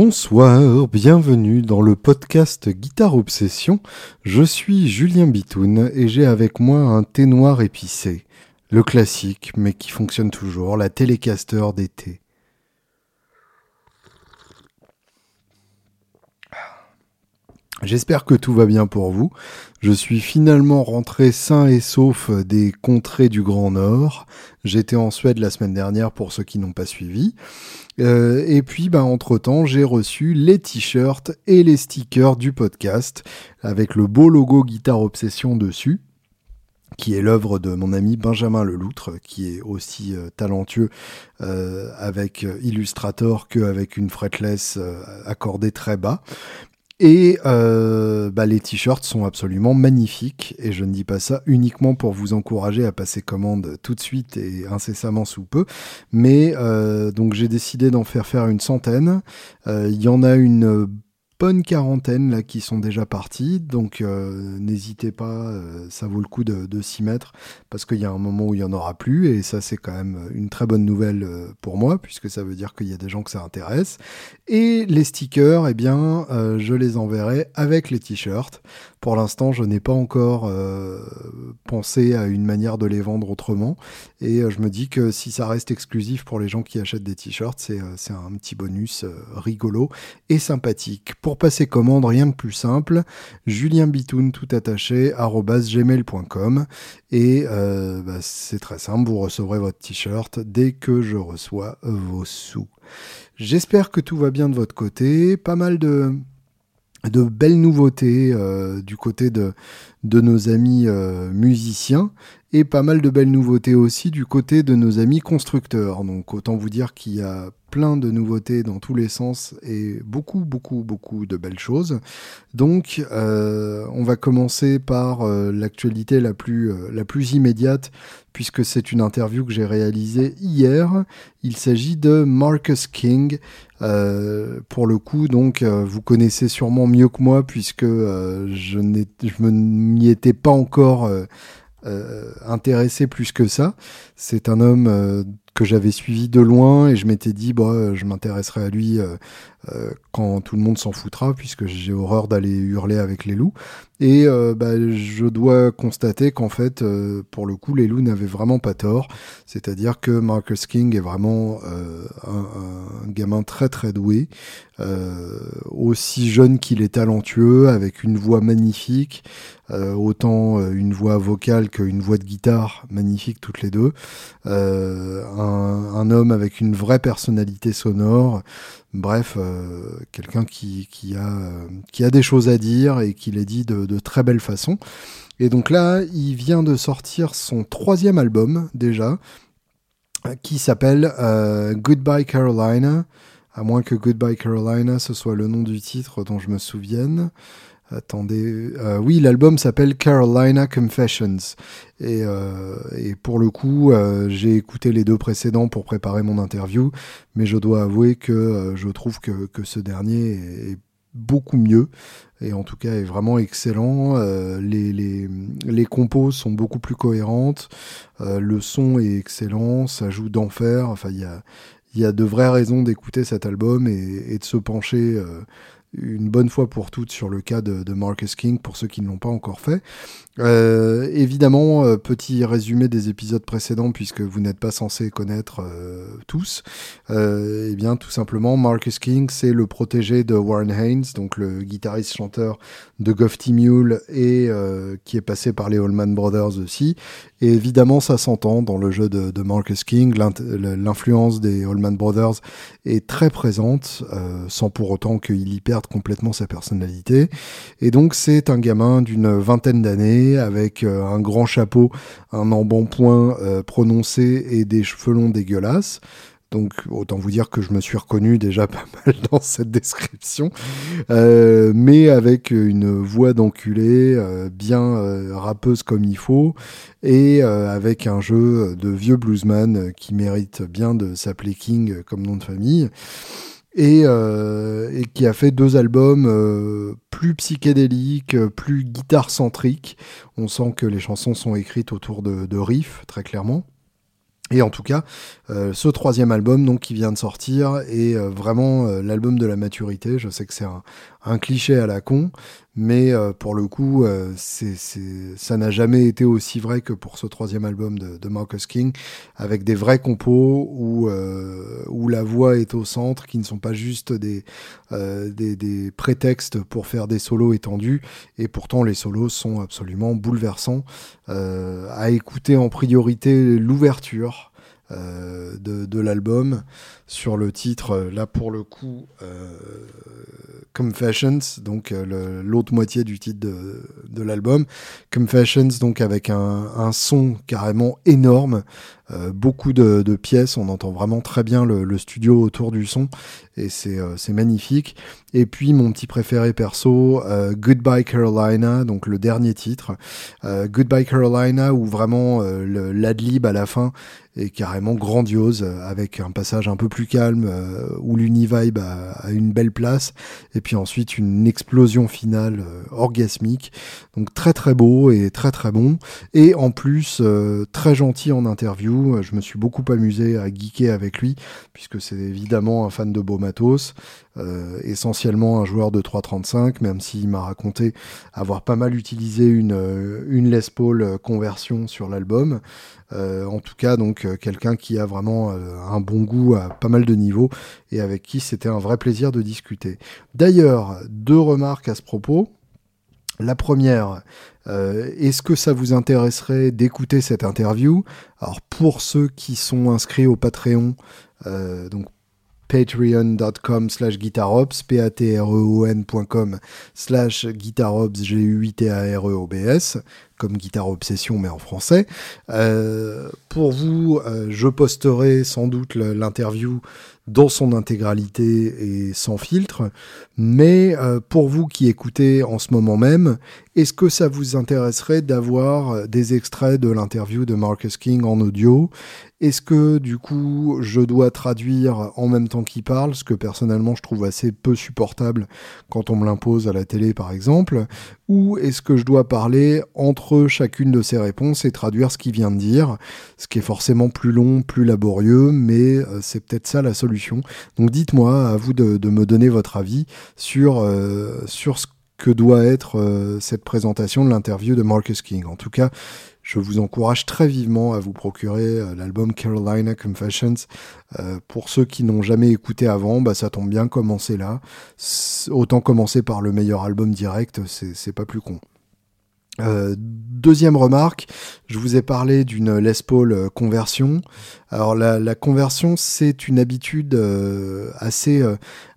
Bonsoir, bienvenue dans le podcast Guitare Obsession. Je suis Julien Bitoun et j'ai avec moi un thé noir épicé. Le classique, mais qui fonctionne toujours, la Telecaster d'été. J'espère que tout va bien pour vous. Je suis finalement rentré sain et sauf des contrées du Grand Nord. J'étais en Suède la semaine dernière pour ceux qui n'ont pas suivi. Euh, et puis, bah, entre-temps, j'ai reçu les t-shirts et les stickers du podcast avec le beau logo Guitare Obsession dessus qui est l'œuvre de mon ami Benjamin Leloutre, qui est aussi euh, talentueux euh, avec Illustrator qu'avec une fretless accordée très bas. Et euh, bah, les t-shirts sont absolument magnifiques et je ne dis pas ça uniquement pour vous encourager à passer commande tout de suite et incessamment sous peu, mais euh, donc j'ai décidé d'en faire faire une centaine. Euh, il y en a une bonne quarantaine là qui sont déjà partis, donc euh, n'hésitez pas, euh, ça vaut le coup de, de s'y mettre parce qu'il y a un moment où il y en aura plus et ça c'est quand même une très bonne nouvelle euh, pour moi puisque ça veut dire qu'il y a des gens que ça intéresse. Et les stickers, eh bien, je les enverrai avec les t-shirts. Pour l'instant, je n'ai pas encore euh, pensé à une manière de les vendre autrement. Et euh, je me dis que si ça reste exclusif pour les gens qui achètent des t-shirts, c'est euh, un petit bonus rigolo et sympathique. Pour passer commande, rien de plus simple. Julien Bitoun, tout attaché, gmail.com. Et bah, c'est très simple, vous recevrez votre t-shirt dès que je reçois vos sous. J'espère que tout va bien de votre côté. Pas mal de de belles nouveautés euh, du côté de, nos amis euh, musiciens et pas mal de belles nouveautés aussi du côté de nos amis constructeurs. Donc autant vous dire qu'il y a plein de nouveautés dans tous les sens et beaucoup, beaucoup, beaucoup de belles choses. Donc, euh, on va commencer par l'actualité la plus, la plus immédiate, puisque c'est une interview que j'ai réalisée hier. Il s'agit de Marcus King. Pour le coup, donc, vous connaissez sûrement mieux que moi, puisque je, je ne m'y étais pas encore intéressé plus que ça. C'est un homme que j'avais suivi de loin et je m'étais dit bah je m'intéresserai à lui euh, euh, quand tout le monde s'en foutra puisque j'ai horreur d'aller hurler avec les loups et euh, bah, je dois constater qu'en fait pour le coup les loups n'avaient vraiment pas tort c'est-à-dire que Marcus King est vraiment un, gamin très très doué aussi jeune qu'il est talentueux avec une voix magnifique autant une voix vocale qu'une voix de guitare magnifique toutes les deux un, homme avec une vraie personnalité sonore. Bref, euh, quelqu'un qui, qui, a, qui a des choses à dire et qui les dit de, de très belle façon. Et donc là, il vient de sortir son troisième album déjà, qui s'appelle euh, Goodbye Carolina, à moins que Goodbye Carolina ce soit le nom du titre dont je me souvienne. Attendez, euh, oui, l'album s'appelle Carolina Confessions. Et, euh, et pour le coup, euh, j'ai écouté les deux précédents pour préparer mon interview, mais je dois avouer que euh, je trouve que, que, ce dernier est beaucoup mieux, et en tout cas est vraiment excellent. Euh, les, les, les, compos sont beaucoup plus cohérentes, le son est excellent, ça joue d'enfer, enfin il y a, y a de vraies raisons d'écouter cet album et, et de se pencher une bonne fois pour toutes sur le cas de, Marcus King pour ceux qui ne l'ont pas encore fait. Euh, évidemment, euh, petit résumé des épisodes précédents puisque vous n'êtes pas censé connaître euh, tous. Euh, eh bien, tout simplement, Marcus King, c'est le protégé de Warren Haynes, donc le guitariste-chanteur de Gofty Mule et euh, qui est passé par les Allman Brothers aussi. Et évidemment, ça s'entend dans le jeu de, de Marcus King. L'influence des Allman Brothers est très présente, sans pour autant qu'il y perde complètement sa personnalité. Et donc, c'est un gamin d'une vingtaine d'années avec euh, un grand chapeau, un embonpoint euh, prononcé et des cheveux longs dégueulasses. Donc autant vous dire que je me suis reconnu déjà pas mal dans cette description, euh, mais avec une voix d'enculé, bien rappeuse comme il faut, et avec un jeu de vieux bluesman qui mérite bien de s'appeler King comme nom de famille et, euh, et, qui a fait deux albums euh, plus psychédéliques, plus guitare-centriques. On sent que les chansons sont écrites autour de, riffs, très clairement. Et en tout cas, euh, ce troisième album donc qui vient de sortir est vraiment l'album de la maturité. Je sais que c'est un, cliché à la con, mais pour le coup, c'est, ça n'a jamais été aussi vrai que pour ce troisième album de, Marcus King, avec des vrais compos où, où la voix est au centre, qui ne sont pas juste des, prétextes pour faire des solos étendus, et pourtant les solos sont absolument bouleversants. à écouter en priorité l'ouverture euh, de, de l'album sur le titre, là pour le coup, euh, Confessions, donc euh, l'autre moitié du titre de, de l'album. Confessions, donc avec un, un son carrément énorme, euh, beaucoup de, pièces, on entend vraiment très bien le, studio autour du son, et c'est euh, magnifique. Et puis mon petit préféré perso, euh, Goodbye Carolina, donc le dernier titre. Goodbye Carolina, où vraiment l'adlib à la fin est carrément grandiose, avec un passage un peu plus calme, où l'univibe a, une belle place, et puis ensuite une explosion finale orgasmique. Donc très très beau et très très bon. Et en plus, très gentil en interview euh, je me suis beaucoup amusé à geeker avec lui, puisque c'est évidemment un fan de beau matos, euh, essentiellement un joueur de 3.35, même s'il m'a raconté avoir pas mal utilisé une, euh, une Les Paul conversion sur l'album. en tout cas, donc quelqu'un qui a vraiment un bon goût à pas mal de niveaux et avec qui c'était un vrai plaisir de discuter. D'ailleurs, deux remarques à ce propos. La première, euh, est-ce que ça vous intéresserait d'écouter cette interview? Alors pour ceux qui sont inscrits au Patreon, euh, donc patreon.com slash guitarops, p a t r e ncom slash guitarops, g u i t a r e o b s comme Guitare Obsession mais en français. Euh, pour vous, je posterai sans doute l'interview dans son intégralité et sans filtre. Mais euh, pour vous qui écoutez en ce moment même, est-ce que ça vous intéresserait d'avoir des extraits de l'interview de Marcus King en audio Est-ce que du coup je dois traduire en même temps qu'il parle, ce que personnellement je trouve assez peu supportable quand on me l'impose à la télé par exemple Ou est-ce que je dois parler entre chacune de ces réponses et traduire ce qu'il vient de dire Ce qui est forcément plus long, plus laborieux, mais euh, c'est peut-être ça la solution. Donc dites-moi, à vous de, me donner votre avis sur, euh, ce que doit être euh, cette présentation de l'interview de Marcus King. En tout cas, je vous encourage très vivement à vous procurer euh, l'album Carolina Confessions. Euh, pour ceux qui n'ont jamais écouté avant, bah, ça tombe bien, commencer là. Autant commencer par le meilleur album direct, c'est pas plus con. Euh, deuxième remarque, je vous ai parlé d'une Les Paul euh, conversion. Alors la, conversion, c'est une habitude euh, assez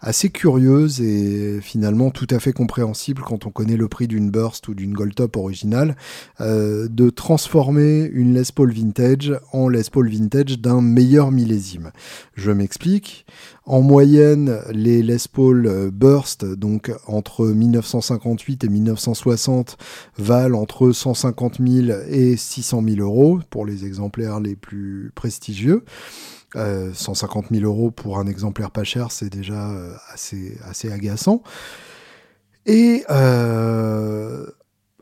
assez curieuse et finalement tout à fait compréhensible quand on connaît le prix d'une burst ou d'une gold top originale, de transformer une Les Paul vintage en Les Paul vintage d'un meilleur millésime. Je m'explique. En moyenne, les Les Paul euh, Burst, donc entre 1958 et 1960, valent entre 150 000 et 600 000 euros pour les exemplaires les plus prestigieux. 150 euh, 000 euros pour un exemplaire pas cher, c'est déjà euh, assez, assez agaçant. Et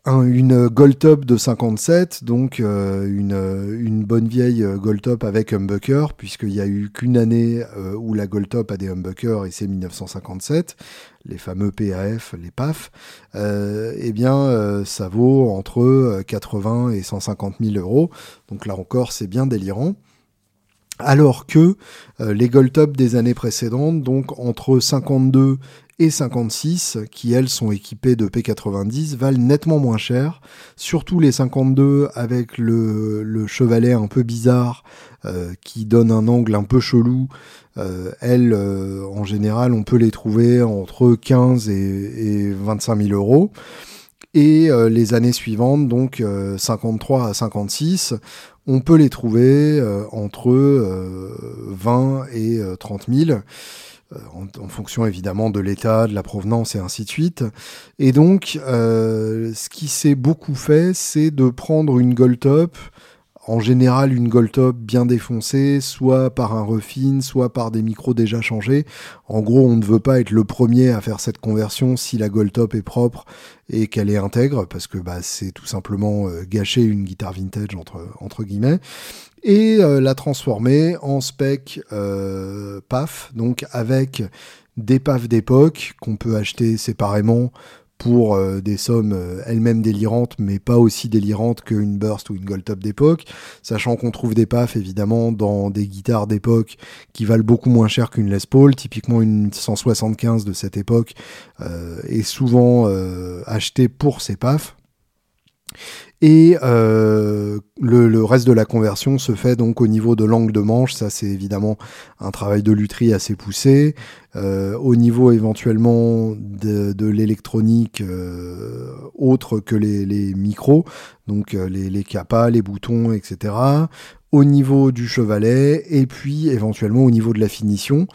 une Gold Top de 57, donc euh, une, une, bonne vieille Gold Top avec humbucker, puisqu'il n'y a eu qu'une année euh, où la Gold Top a des humbuckers, et c'est 1957, les fameux PAF, les PAF, euh, eh bien ça vaut entre 80 et 150 000 euros, donc là encore c'est bien délirant. Alors que les Gold Top des années précédentes, donc entre 52 et 56, qui elles sont équipées de P90, valent nettement moins cher. Surtout les 52 avec le, le chevalet un peu bizarre euh, qui donne un angle un peu chelou. Euh, elles, euh, en général, on peut les trouver entre 15 et, et 25 000 euros. Et euh, les années suivantes, donc 53 à 56, on peut les trouver entre 20 et 30 000. Euh, en, fonction évidemment de l'état, de la provenance et ainsi de suite. Et donc, euh, ce qui s'est beaucoup fait, c'est de prendre une Gold Top en général une Goldtop bien défoncée, soit par un refine, soit par des micros déjà changés. En gros, on ne veut pas être le premier à faire cette conversion si la Goldtop est propre et qu'elle est intègre, parce que bah, c'est tout simplement euh, gâcher une guitare vintage entre, entre guillemets et euh, la transformer en spec euh, PAF, donc avec des PAF d'époque qu'on peut acheter séparément pour euh, des sommes elles-mêmes délirantes, mais pas aussi délirantes qu'une Burst ou une Gold Top d'époque, sachant qu'on trouve des PAF évidemment dans des guitares d'époque qui valent beaucoup moins cher qu'une Les Paul, typiquement une 175 de cette époque est souvent achetée pour ses PAF. Et euh, le, reste de la conversion se fait donc au niveau de l'angle de manche. Ça, c'est évidemment un travail de lutherie assez poussé. Euh, au niveau éventuellement de, l'électronique euh, autre que les, micros, donc les, les capas, les boutons, etc. Au niveau du chevalet et puis éventuellement au niveau de la finition.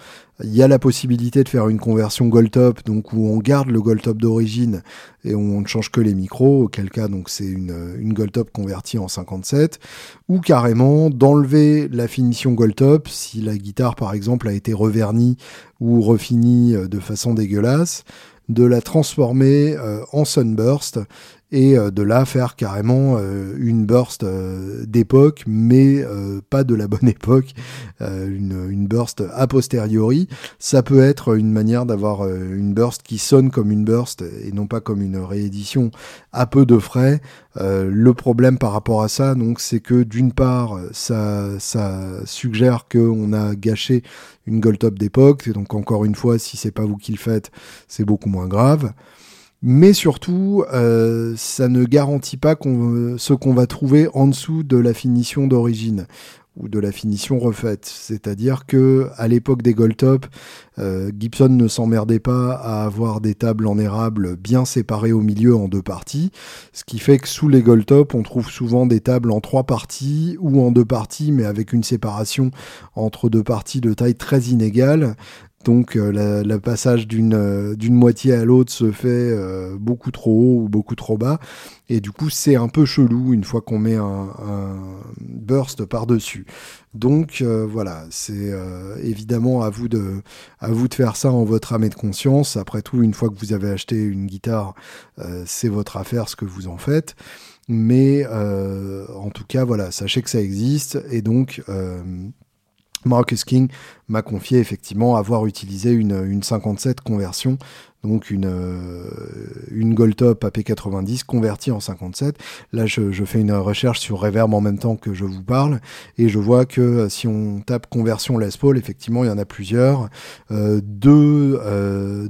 Il y a la possibilité de faire une conversion gold top, donc où on garde le gold top d'origine et on ne change que les micros, auquel cas donc c'est une, gold top convertie en 57, ou carrément d'enlever la finition gold top si la guitare par exemple a été revernie ou refinie de façon dégueulasse, de la transformer euh, en sunburst et euh, de là faire carrément euh, une burst euh, d'époque, mais pas de la bonne époque, une, une, burst a posteriori. Ça peut être une manière d'avoir une burst qui sonne comme une burst et non pas comme une réédition à peu de frais. le problème par rapport à ça, donc, c'est que d'une part, ça, ça suggère qu'on a gâché une gold top d'époque, donc encore une fois, si c'est pas vous qui le faites, c'est beaucoup moins grave mais surtout, euh, ça ne garantit pas ce qu'on va trouver en dessous de la finition d'origine ou de la finition refaite. C'est-à-dire que à l'époque des Goldtop, euh, Gibson ne s'emmerdait pas à avoir des tables en érable bien séparées au milieu en deux parties, ce qui fait que sous les Goldtop, on trouve souvent des tables en trois parties ou en deux parties, mais avec une séparation entre deux parties de taille très inégale, donc euh, le passage euh, d'une moitié à l'autre se fait euh, beaucoup trop haut ou beaucoup trop bas. Et du coup, c'est un peu chelou une fois qu'on met un, burst par-dessus. Donc voilà, c'est évidemment à vous, de, à vous de faire ça en votre âme et de conscience. Après tout, une fois que vous avez acheté une guitare, c'est votre affaire ce que vous en faites. Mais en tout cas, voilà, sachez que ça existe. Et donc Marcus King m'a confié effectivement avoir utilisé une, une 57 conversion, donc une, euh, une Goldtop AP90 convertie en 57. Là, je, fais une recherche sur Reverb en même temps que je vous parle, et je vois que euh, si on tape conversion Les Paul, effectivement, il y en a plusieurs. Euh, deux,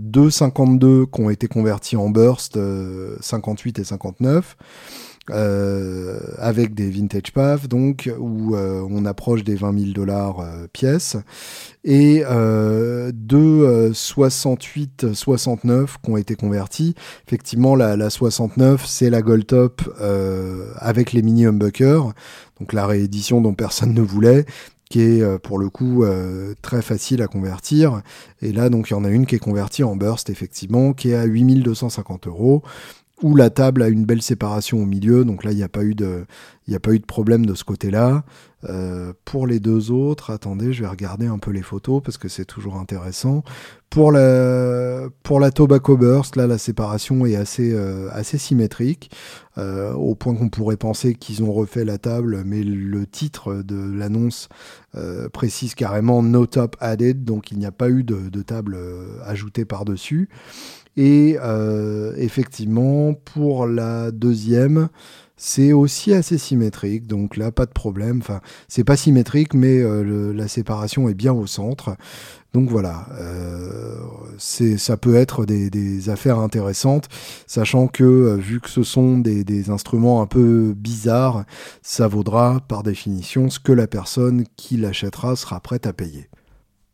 deux 52 qui ont été convertis en burst, 58 et 59. Euh, avec des vintage PAF, donc où euh, on approche des 20 000 dollars euh, pièces, et deux 68-69 qui ont été convertis. Effectivement, la, la 69, c'est la Gold Top avec les mini humbuckers, donc la réédition dont personne ne voulait, qui est pour le coup très facile à convertir. Et là, donc, il y en a une qui est convertie en burst, effectivement, qui est à 8250 euros où la table a une belle séparation au milieu. Donc là, il n'y a pas eu de, a pas eu de problème de ce côté-là. Euh, pour les deux autres, attendez, je vais regarder un peu les photos parce que c'est toujours intéressant. Pour la, pour la Tobacco Burst, là, la séparation est assez, euh, assez symétrique, euh, au point qu'on pourrait penser qu'ils ont refait la table, mais le titre de l'annonce précise carrément No Top Added, donc il n'y a pas eu de table ajoutée par-dessus. Et euh, effectivement, pour la deuxième, c'est aussi assez symétrique, donc là pas de problème. Enfin, c'est pas symétrique, mais euh, la séparation est bien au centre. Donc voilà, euh, ça peut être des, affaires intéressantes, sachant que euh, vu que ce sont des, des, instruments un peu bizarres, ça vaudra par définition ce que la personne qui l'achètera sera prête à payer.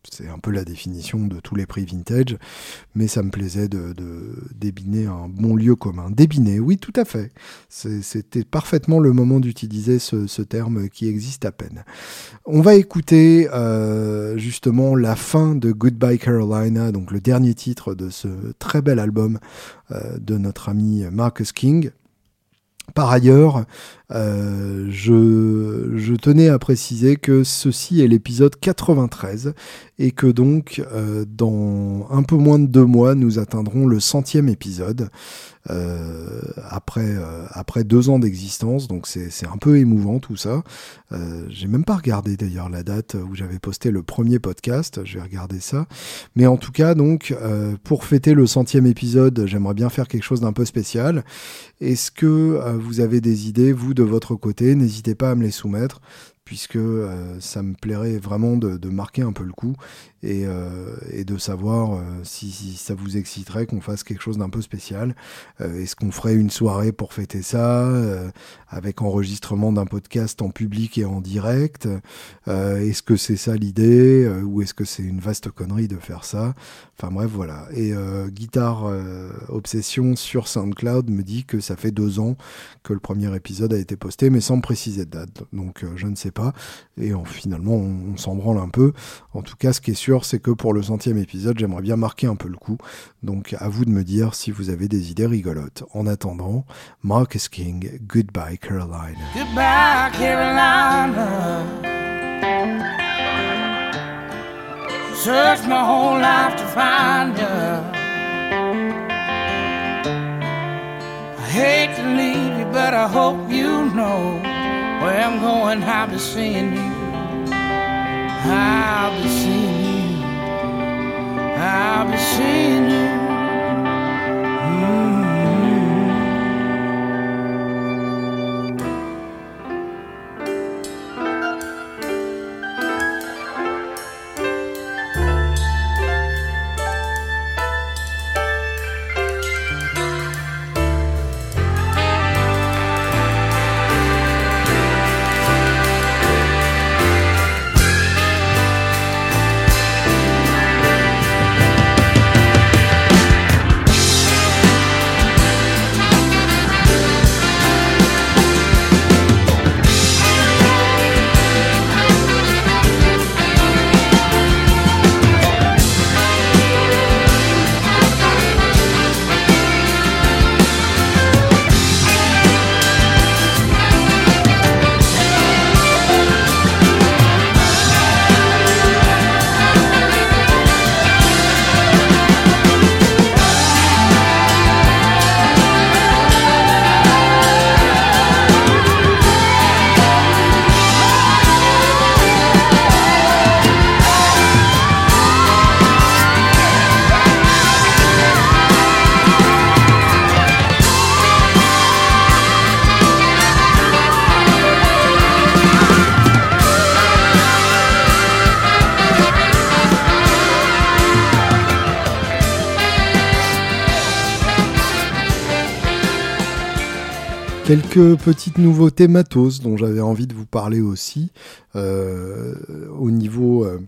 C'est un peu la définition de tous les prix vintage, mais ça me plaisait de, débiner un bon lieu commun. Débiner, oui, tout à fait. C'était parfaitement le moment d'utiliser ce, terme qui existe à peine. On va écouter euh, justement la fin de Goodbye Carolina, donc le dernier titre de ce très bel album euh, de notre ami Marcus King. Par ailleurs, Euh, je, tenais à préciser que ceci est l'épisode 93 et que donc euh, dans un peu moins de deux mois nous atteindrons le centième épisode euh, après, euh, après deux ans d'existence. Donc c'est un peu émouvant tout ça. Euh, J'ai même pas regardé d'ailleurs la date où j'avais posté le premier podcast. Je vais regarder ça. Mais en tout cas, donc euh, pour fêter le centième épisode, j'aimerais bien faire quelque chose d'un peu spécial. Est-ce que vous avez des idées, vous, de votre côté? N'hésitez pas à me les soumettre puisque ça me plairait vraiment de, marquer un peu le coup et, euh, et de savoir euh, si, ça vous exciterait qu'on fasse quelque chose d'un peu spécial. Euh, est-ce qu'on ferait une soirée pour fêter ça, avec enregistrement d'un podcast en public et en direct Est-ce que c'est ça l'idée ou est-ce que c'est une vaste connerie de faire ça? Enfin bref, voilà. Et Guitare Obsession sur SoundCloud me dit que ça fait deux ans que le premier épisode a été posté, mais sans préciser de date. Donc je ne sais pas. Et finalement, on s'en branle un peu. En tout cas, ce qui est sûr, c'est que pour le centième épisode, j'aimerais bien marquer un peu le coup. Donc à vous de me dire si vous avez des idées rigolotes. En attendant, Marcus King, Goodbye Carolina. Goodbye Carolina. Searched my whole life to find you. I hate to leave you, but I hope you know where I'm going. I'll be seeing you. I'll be seeing you. I'll be seeing you. Mm. Quelques petites nouveautés matos dont j'avais envie de vous parler aussi. Euh, au niveau euh,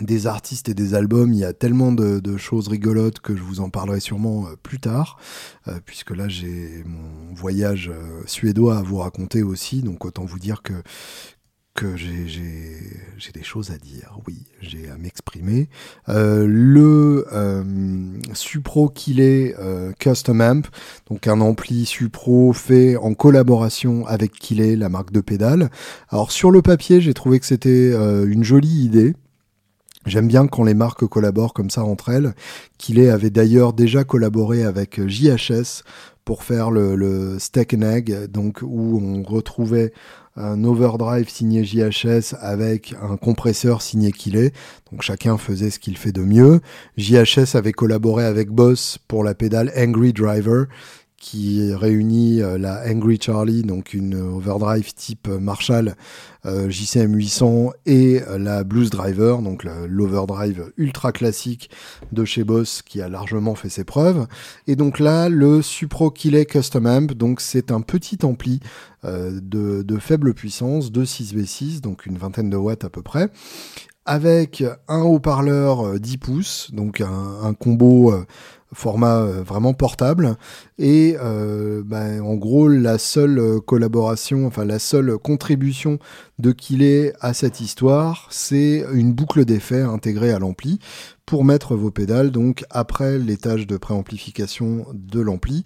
des artistes et des albums, il y a tellement de, choses rigolotes que je vous en parlerai sûrement euh, plus tard, puisque là j'ai mon voyage suédois à vous raconter aussi, donc autant vous dire que que j'ai des choses à dire, oui, j'ai à m'exprimer. Euh, le euh, Supro Killet euh, Custom Amp, donc un ampli Supro fait en collaboration avec Killet, la marque de pédale. Alors sur le papier, j'ai trouvé que c'était une jolie idée. J'aime bien quand les marques collaborent comme ça entre elles. Killet avait d'ailleurs déjà collaboré avec JHS pour faire le, le Steak and Egg, donc où on retrouvait un overdrive signé JHS avec un compresseur signé Killet. Donc chacun faisait ce qu'il fait de mieux. JHS avait collaboré avec Boss pour la pédale Angry Driver qui réunit euh, la Angry Charlie, donc une overdrive type Marshall euh, JCM 800 et euh, la Blues Driver, donc l'overdrive ultra classique de chez Boss qui a largement fait ses preuves. Et donc là, le Supro Killet Custom Amp, donc c'est un petit ampli euh, de, faible puissance, de 6V6, donc une vingtaine de watts à peu près, avec un haut-parleur 10 pouces, donc un combo format vraiment portable. Et euh, ben, en gros la seule collaboration enfin la seule contribution de Killet à cette histoire c'est une boucle d'effet intégrée à l'ampli pour mettre vos pédales donc après l'étage de préamplification de l'ampli.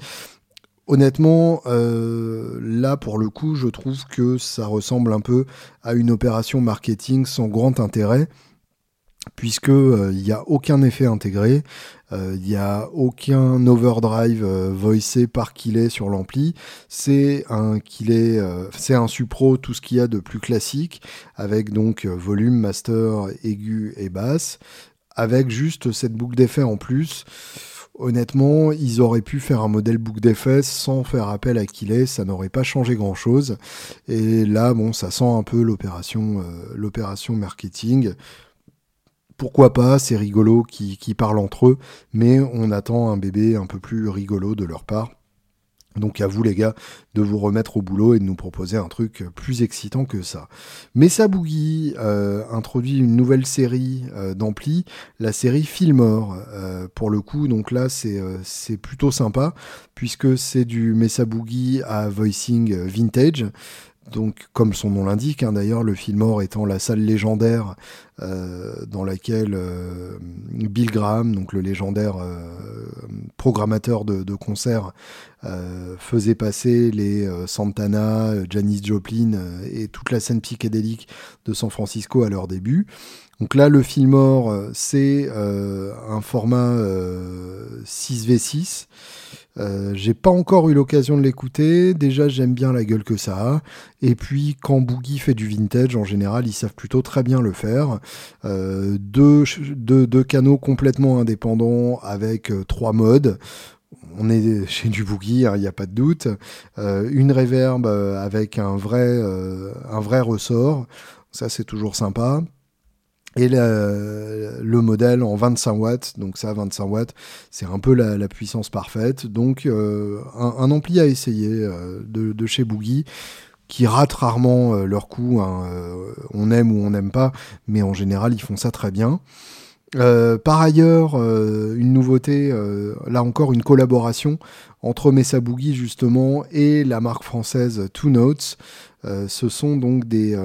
Honnêtement, là pour le coup, je trouve que ça ressemble un peu à une opération marketing sans grand intérêt puisque il n'y a aucun effet intégré, il n'y a aucun overdrive voicé par est sur l'ampli. C'est un est, c'est un supro, tout ce qu'il y a de plus classique, avec donc volume, master, aigu et basse, avec juste cette boucle d'effet en plus. Honnêtement, ils auraient pu faire un modèle boucle d'effet sans faire appel à Killet, ça n'aurait pas changé grand chose. Et là, bon, ça sent un peu l'opération marketing pourquoi pas, c'est rigolo qui, parlent entre eux, mais on attend un bébé un peu plus rigolo de leur part. Donc à vous les gars de vous remettre au boulot et de nous proposer un truc plus excitant que ça. Mesa Boogie euh, introduit une nouvelle série euh, d'ampli, la série Fillmore. Euh, pour le coup, donc là c'est c'est plutôt sympa puisque c'est du Mesa Boogie à voicing vintage donc comme son nom l'indique, hein, d'ailleurs, le Fillmore étant la salle légendaire euh, dans laquelle euh, Bill Graham, donc le légendaire euh, programmateur de, concerts, faisait passer les Santana, Janis Joplin et toute la scène psychédélique de San Francisco à leur début. Donc là, le Fillmore, c'est un format 6v6 euh, j'ai pas encore eu l'occasion de l'écouter. Déjà, j'aime bien la gueule que ça a. Et puis, quand Boogie fait du vintage, en général, ils savent plutôt très bien le faire. Euh, deux, canaux complètement indépendants avec euh, trois modes. On est chez du boogie, hein, il n'y a pas de doute. une reverb avec un vrai, un vrai ressort. Ça, c'est toujours sympa et le, modèle en 25 watts. Donc ça, 25 watts, c'est un peu la, puissance parfaite. Donc euh, un, ampli à essayer euh, de, chez Boogie qui rate rarement euh, leur coup. Hein, on aime ou on n'aime pas, mais en général, ils font ça très bien. par ailleurs, une nouveauté, là encore une collaboration entre Mesa Boogie justement et la marque française Two Notes. ce sont donc des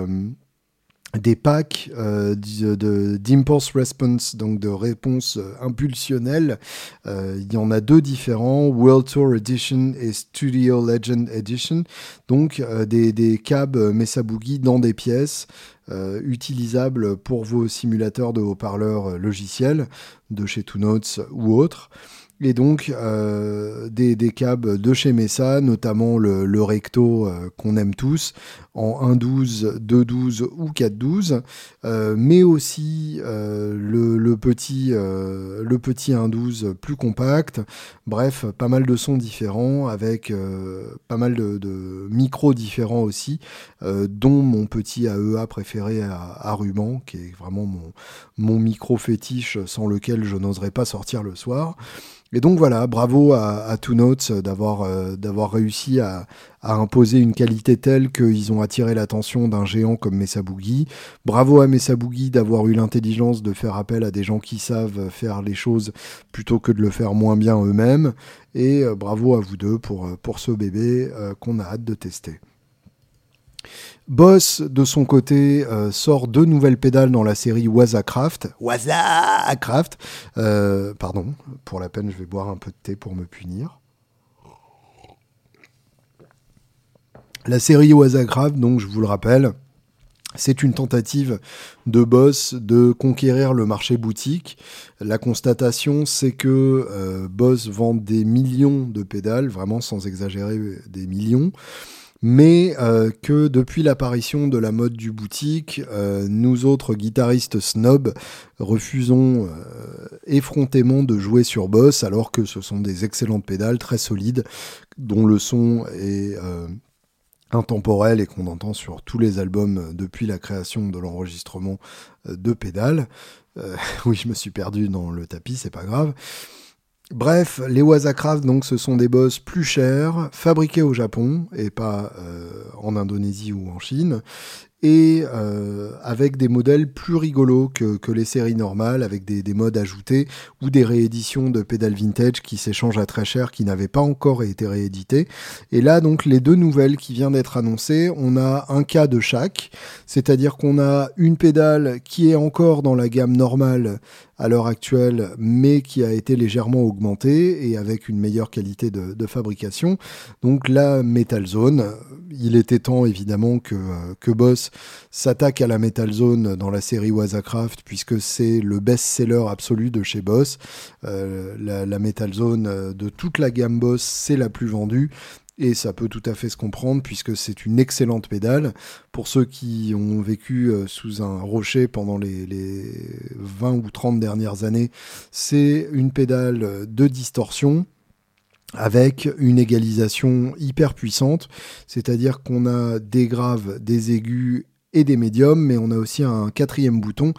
des packs euh, d'impulse response, donc de réponse euh, impulsionnelle. Euh, il y en a deux différents, World Tour Edition et Studio Legend Edition. Donc des, des cabs Mesa Boogie dans des pièces. utilisables pour vos simulateurs de haut-parleurs logiciels de chez Two Notes ou autres. Et donc euh, des, des câbles de chez Mesa, notamment le, recto euh, qu'on aime tous, en 1.12, 2.12 ou 4.12, euh, mais aussi le, petit, le petit 1.12 plus compact. Bref, pas mal de sons différents, avec pas mal de, micros différents aussi, dont mon petit AEA préféré à, à, ruban, qui est vraiment mon, mon micro fétiche sans lequel je n'oserais pas sortir le soir. Et donc voilà, bravo à, Two Notes d'avoir euh, d'avoir réussi à, imposer une qualité telle qu'ils ont attiré l'attention d'un géant comme Mesa Boogie. Bravo à Mesa Boogie d'avoir eu l'intelligence de faire appel à des gens qui savent faire les choses plutôt que de le faire moins bien eux-mêmes. Et euh, bravo à vous deux euh, pour ce bébé qu'on a hâte de tester. Boss, de son côté, euh, sort deux nouvelles pédales dans la série Wazacraft. Wazacraft euh, Pardon, pour la peine, je vais boire un peu de thé pour me punir. La série Wazacraft, donc je vous le rappelle, c'est une tentative de Boss de conquérir le marché boutique. La constatation, c'est que euh, Boss vend des millions de pédales, vraiment sans exagérer, des millions mais euh, que depuis l'apparition de la mode du boutique, euh, nous autres guitaristes snobs refusons euh, effrontément de jouer sur Boss, alors que ce sont des excellentes pédales très solides, dont le son est intemporel et qu'on entend sur tous les albums depuis la création de l'enregistrement de pédales. oui, je me suis perdu dans le tapis, c'est pas grave. Bref, les Wazacraft, donc, ce sont des boss plus chers, fabriqués au Japon et pas euh, en Indonésie ou en Chine, et euh, avec des modèles plus rigolos que, les séries normales, avec des, des, modes ajoutés ou des rééditions de pédales vintage qui s'échangent à très cher, qui n'avaient pas encore été rééditées. Et là, donc, les deux nouvelles qui viennent d'être annoncées, on a un cas de chaque, c'est-à-dire qu'on a une pédale qui est encore dans la gamme normale à l'heure actuelle, mais qui a été légèrement augmenté et avec une meilleure qualité de, fabrication. Donc la Metal Zone, il était temps évidemment que, que Boss s'attaque à la Metal Zone dans la série Wazacraft, puisque c'est le best-seller absolu de chez Boss. Euh, la, la Metal Zone de toute la gamme Boss, c'est la plus vendue. Et ça peut tout à fait se comprendre puisque c'est une excellente pédale. Pour ceux qui ont vécu euh, sous un rocher pendant les, les 20 ou 30 dernières années, c'est une pédale de distorsion avec une égalisation hyper puissante, c'est-à-dire qu'on a des graves, des aigus et des médiums, mais on a aussi un quatrième bouton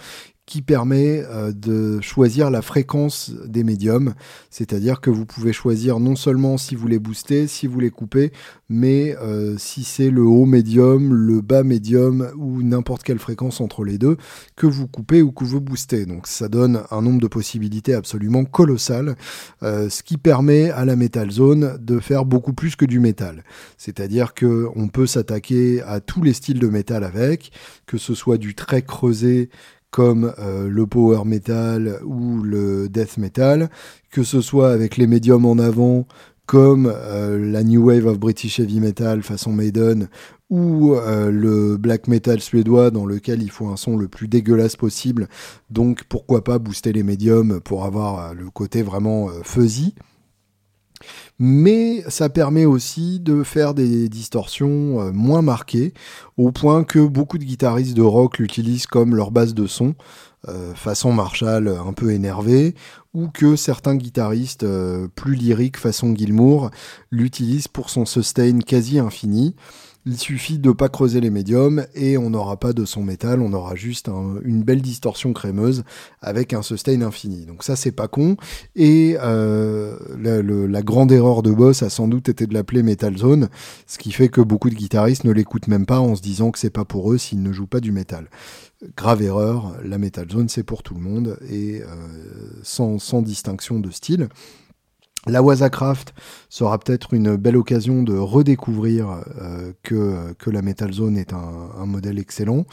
qui permet euh, de choisir la fréquence des médiums, c'est-à-dire que vous pouvez choisir non seulement si vous les boostez, si vous les coupez, mais euh, si c'est le haut médium, le bas médium ou n'importe quelle fréquence entre les deux que vous coupez ou que vous boostez. Donc ça donne un nombre de possibilités absolument colossal, euh, ce qui permet à la Metal Zone de faire beaucoup plus que du métal. C'est-à-dire que on peut s'attaquer à tous les styles de métal avec, que ce soit du très creusé comme euh, le power metal ou le death metal, que ce soit avec les médiums en avant, comme euh, la New Wave of British Heavy Metal façon Maiden, ou euh, le black metal suédois dans lequel il faut un son le plus dégueulasse possible. Donc pourquoi pas booster les médiums pour avoir le côté vraiment fuzzy mais ça permet aussi de faire des distorsions euh, moins marquées, au point que beaucoup de guitaristes de rock l'utilisent comme leur base de son, euh, façon Marshall un peu énervé, ou que certains guitaristes euh, plus lyriques façon Gilmour l'utilisent pour son sustain quasi infini. Il suffit de pas creuser les médiums et on n'aura pas de son métal, on aura juste un, une belle distorsion crémeuse avec un sustain infini. Donc ça c'est pas con. Et euh, la, grande erreur de Boss a sans doute été de l'appeler Metal Zone, ce qui fait que beaucoup de guitaristes ne l'écoutent même pas en se disant que c'est pas pour eux s'ils ne jouent pas du métal. Grave erreur, la Metal Zone c'est pour tout le monde et euh, sans distinction de style. La Wazacraft sera peut-être une belle occasion de redécouvrir euh, que, la Metal Zone est un, modèle excellent.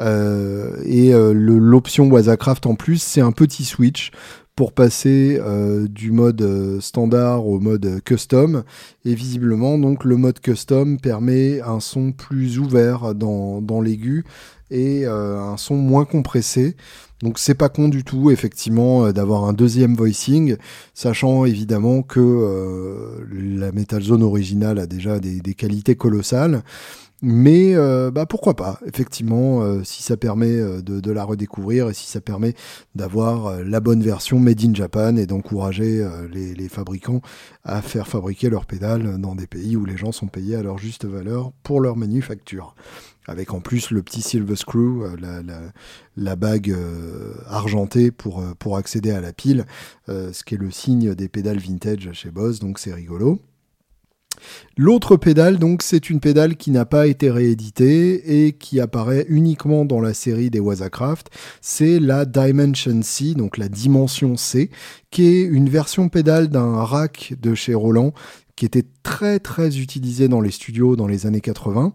Euh, et euh, l'option Wazacraft en plus, c'est un petit switch pour passer du mode standard au mode custom. Et visiblement, donc, le mode custom permet un son plus ouvert dans l'aigu et un son moins compressé. Donc c'est pas con du tout, effectivement, euh, d'avoir un deuxième voicing, sachant évidemment que euh, la Metal Zone originale a déjà des, qualités colossales. Mais euh, bah pourquoi pas, effectivement, si ça permet de, la redécouvrir et si ça permet d'avoir la bonne version made in Japan et d'encourager les, fabricants à faire fabriquer leurs pédales dans des pays où les gens sont payés à leur juste valeur pour leur manufacture avec en plus le petit silver screw, la, la, la bague euh, argentée pour, pour accéder à la pile, euh, ce qui est le signe des pédales vintage chez Boss, donc c'est rigolo. L'autre pédale, donc, c'est une pédale qui n'a pas été rééditée et qui apparaît uniquement dans la série des Wazacraft. C'est la Dimension C, donc la dimension C, qui est une version pédale d'un rack de chez Roland qui était très très utilisé dans les studios dans les années 80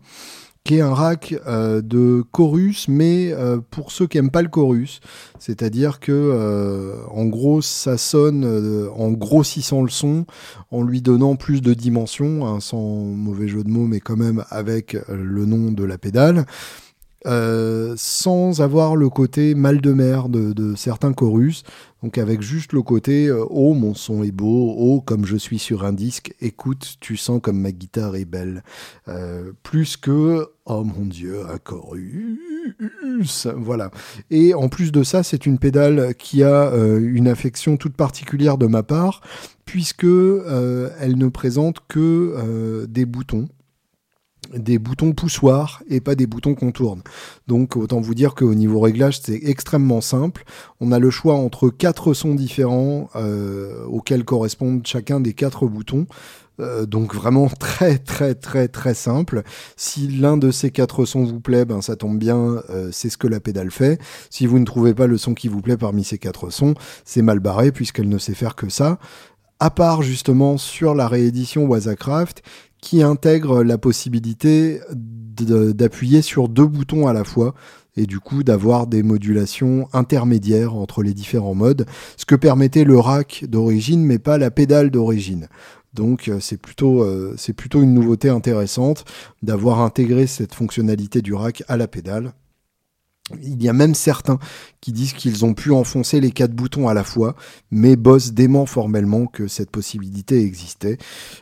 qui est un rack euh, de chorus, mais euh, pour ceux qui aiment pas le chorus, c'est-à-dire que euh, en gros ça sonne en grossissant le son, en lui donnant plus de dimensions, hein, sans mauvais jeu de mots, mais quand même avec le nom de la pédale. Euh, sans avoir le côté mal de mer de, certains chorus, donc avec juste le côté euh, oh mon son est beau, oh comme je suis sur un disque, écoute tu sens comme ma guitare est belle, euh, plus que oh mon dieu un chorus, voilà. Et en plus de ça c'est une pédale qui a une affection toute particulière de ma part puisque elle ne présente que des boutons des boutons poussoirs et pas des boutons qu'on tourne. Donc autant vous dire qu'au niveau réglage c'est extrêmement simple. On a le choix entre quatre sons différents euh, auxquels correspondent chacun des quatre boutons. Euh, donc vraiment très très très très simple. Si l'un de ces quatre sons vous plaît, ben ça tombe bien, euh, c'est ce que la pédale fait. Si vous ne trouvez pas le son qui vous plaît parmi ces quatre sons, c'est mal barré puisqu'elle ne sait faire que ça. À part justement sur la réédition Wazacraft qui intègre la possibilité d'appuyer sur deux boutons à la fois et du coup d'avoir des modulations intermédiaires entre les différents modes, ce que permettait le rack d'origine mais pas la pédale d'origine. Donc euh, c'est plutôt, euh, c'est plutôt une nouveauté intéressante d'avoir intégré cette fonctionnalité du rack à la pédale. Il y a même certains qui disent qu'ils ont pu enfoncer les quatre boutons à la fois, mais Boss dément formellement que cette possibilité existait.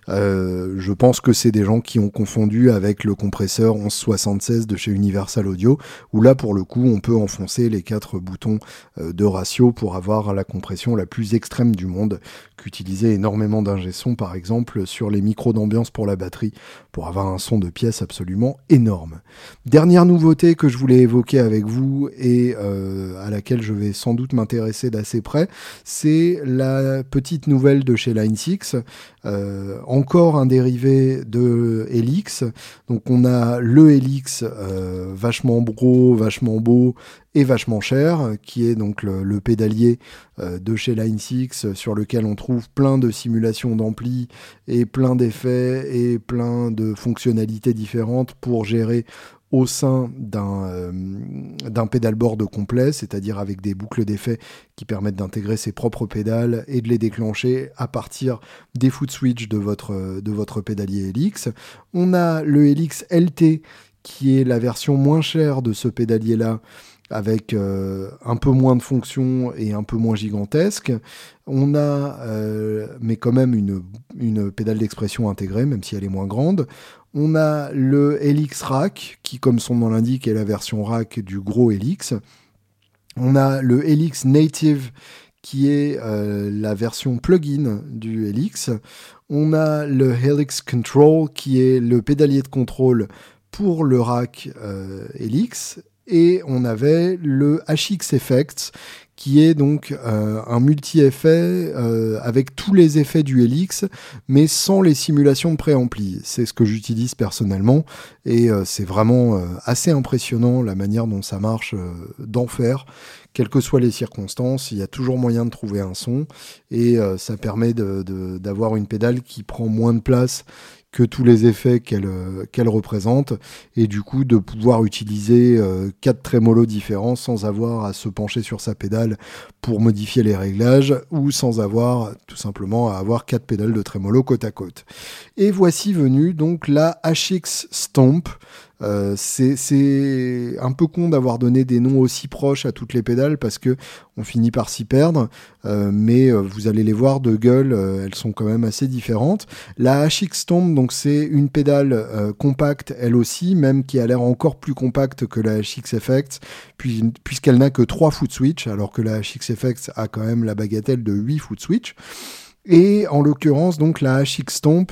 Euh, je pense que c'est des gens qui ont confondu avec le compresseur 1176 de chez Universal Audio, où là pour le coup on peut enfoncer les quatre boutons euh, de ratio pour avoir la compression la plus extrême du monde, qu'utilisait énormément d'ingé par exemple sur les micros d'ambiance pour la batterie, pour avoir un son de pièce absolument énorme. Dernière nouveauté que je voulais évoquer avec vous et euh, à laquelle je vais sans doute m'intéresser d'assez près, c'est la petite nouvelle de chez Line 6, euh, encore un dérivé de Helix. Donc on a le Helix euh, vachement gros, vachement beau et vachement cher, qui est donc le, pédalier euh, de chez Line 6 sur lequel on trouve plein de simulations d'ampli et plein d'effets et plein de fonctionnalités différentes pour gérer au sein d'un euh, d'un pédalboard complet, c'est-à-dire avec des boucles d'effets qui permettent d'intégrer ses propres pédales et de les déclencher à partir des foot switch de votre, de votre pédalier Helix. On a le Helix LT qui est la version moins chère de ce pédalier-là avec euh, un peu moins de fonctions et un peu moins gigantesque. On a, euh, mais quand même, une, pédale d'expression intégrée, même si elle est moins grande. On a le Helix Rack, qui, comme son nom l'indique, est la version rack du gros Helix. On a le Helix Native, qui est euh, la version plugin du Helix. On a le Helix Control, qui est le pédalier de contrôle pour le rack Helix. Et on avait le HX Effects, qui est donc euh, un multi-effet euh, avec tous les effets du Helix, mais sans les simulations de préampli. C'est ce que j'utilise personnellement, et euh, c'est vraiment assez impressionnant la manière dont ça marche d'enfer. Quelles que soient les circonstances, il y a toujours moyen de trouver un son, et ça permet d'avoir une pédale qui prend moins de place que tous les effets qu'elle euh, qu'elle représente et du coup de pouvoir utiliser euh, quatre trémolos différents sans avoir à se pencher sur sa pédale pour modifier les réglages ou sans avoir tout simplement à avoir quatre pédales de trémolo côte à côte. Et voici venu donc la HX Stomp euh, c'est un peu con d'avoir donné des noms aussi proches à toutes les pédales parce que on finit par s'y perdre, euh, mais euh, vous allez les voir de gueule, elles sont quand même assez différentes. La HX Tomb, donc c'est une pédale compacte elle aussi, même qui a l'air encore plus compacte que la HX Effects, puisqu'elle n'a que 3 foot switch, alors que la HX Effects a quand même la bagatelle de 8 foot switch. Et en l'occurrence, donc la HX Stomp,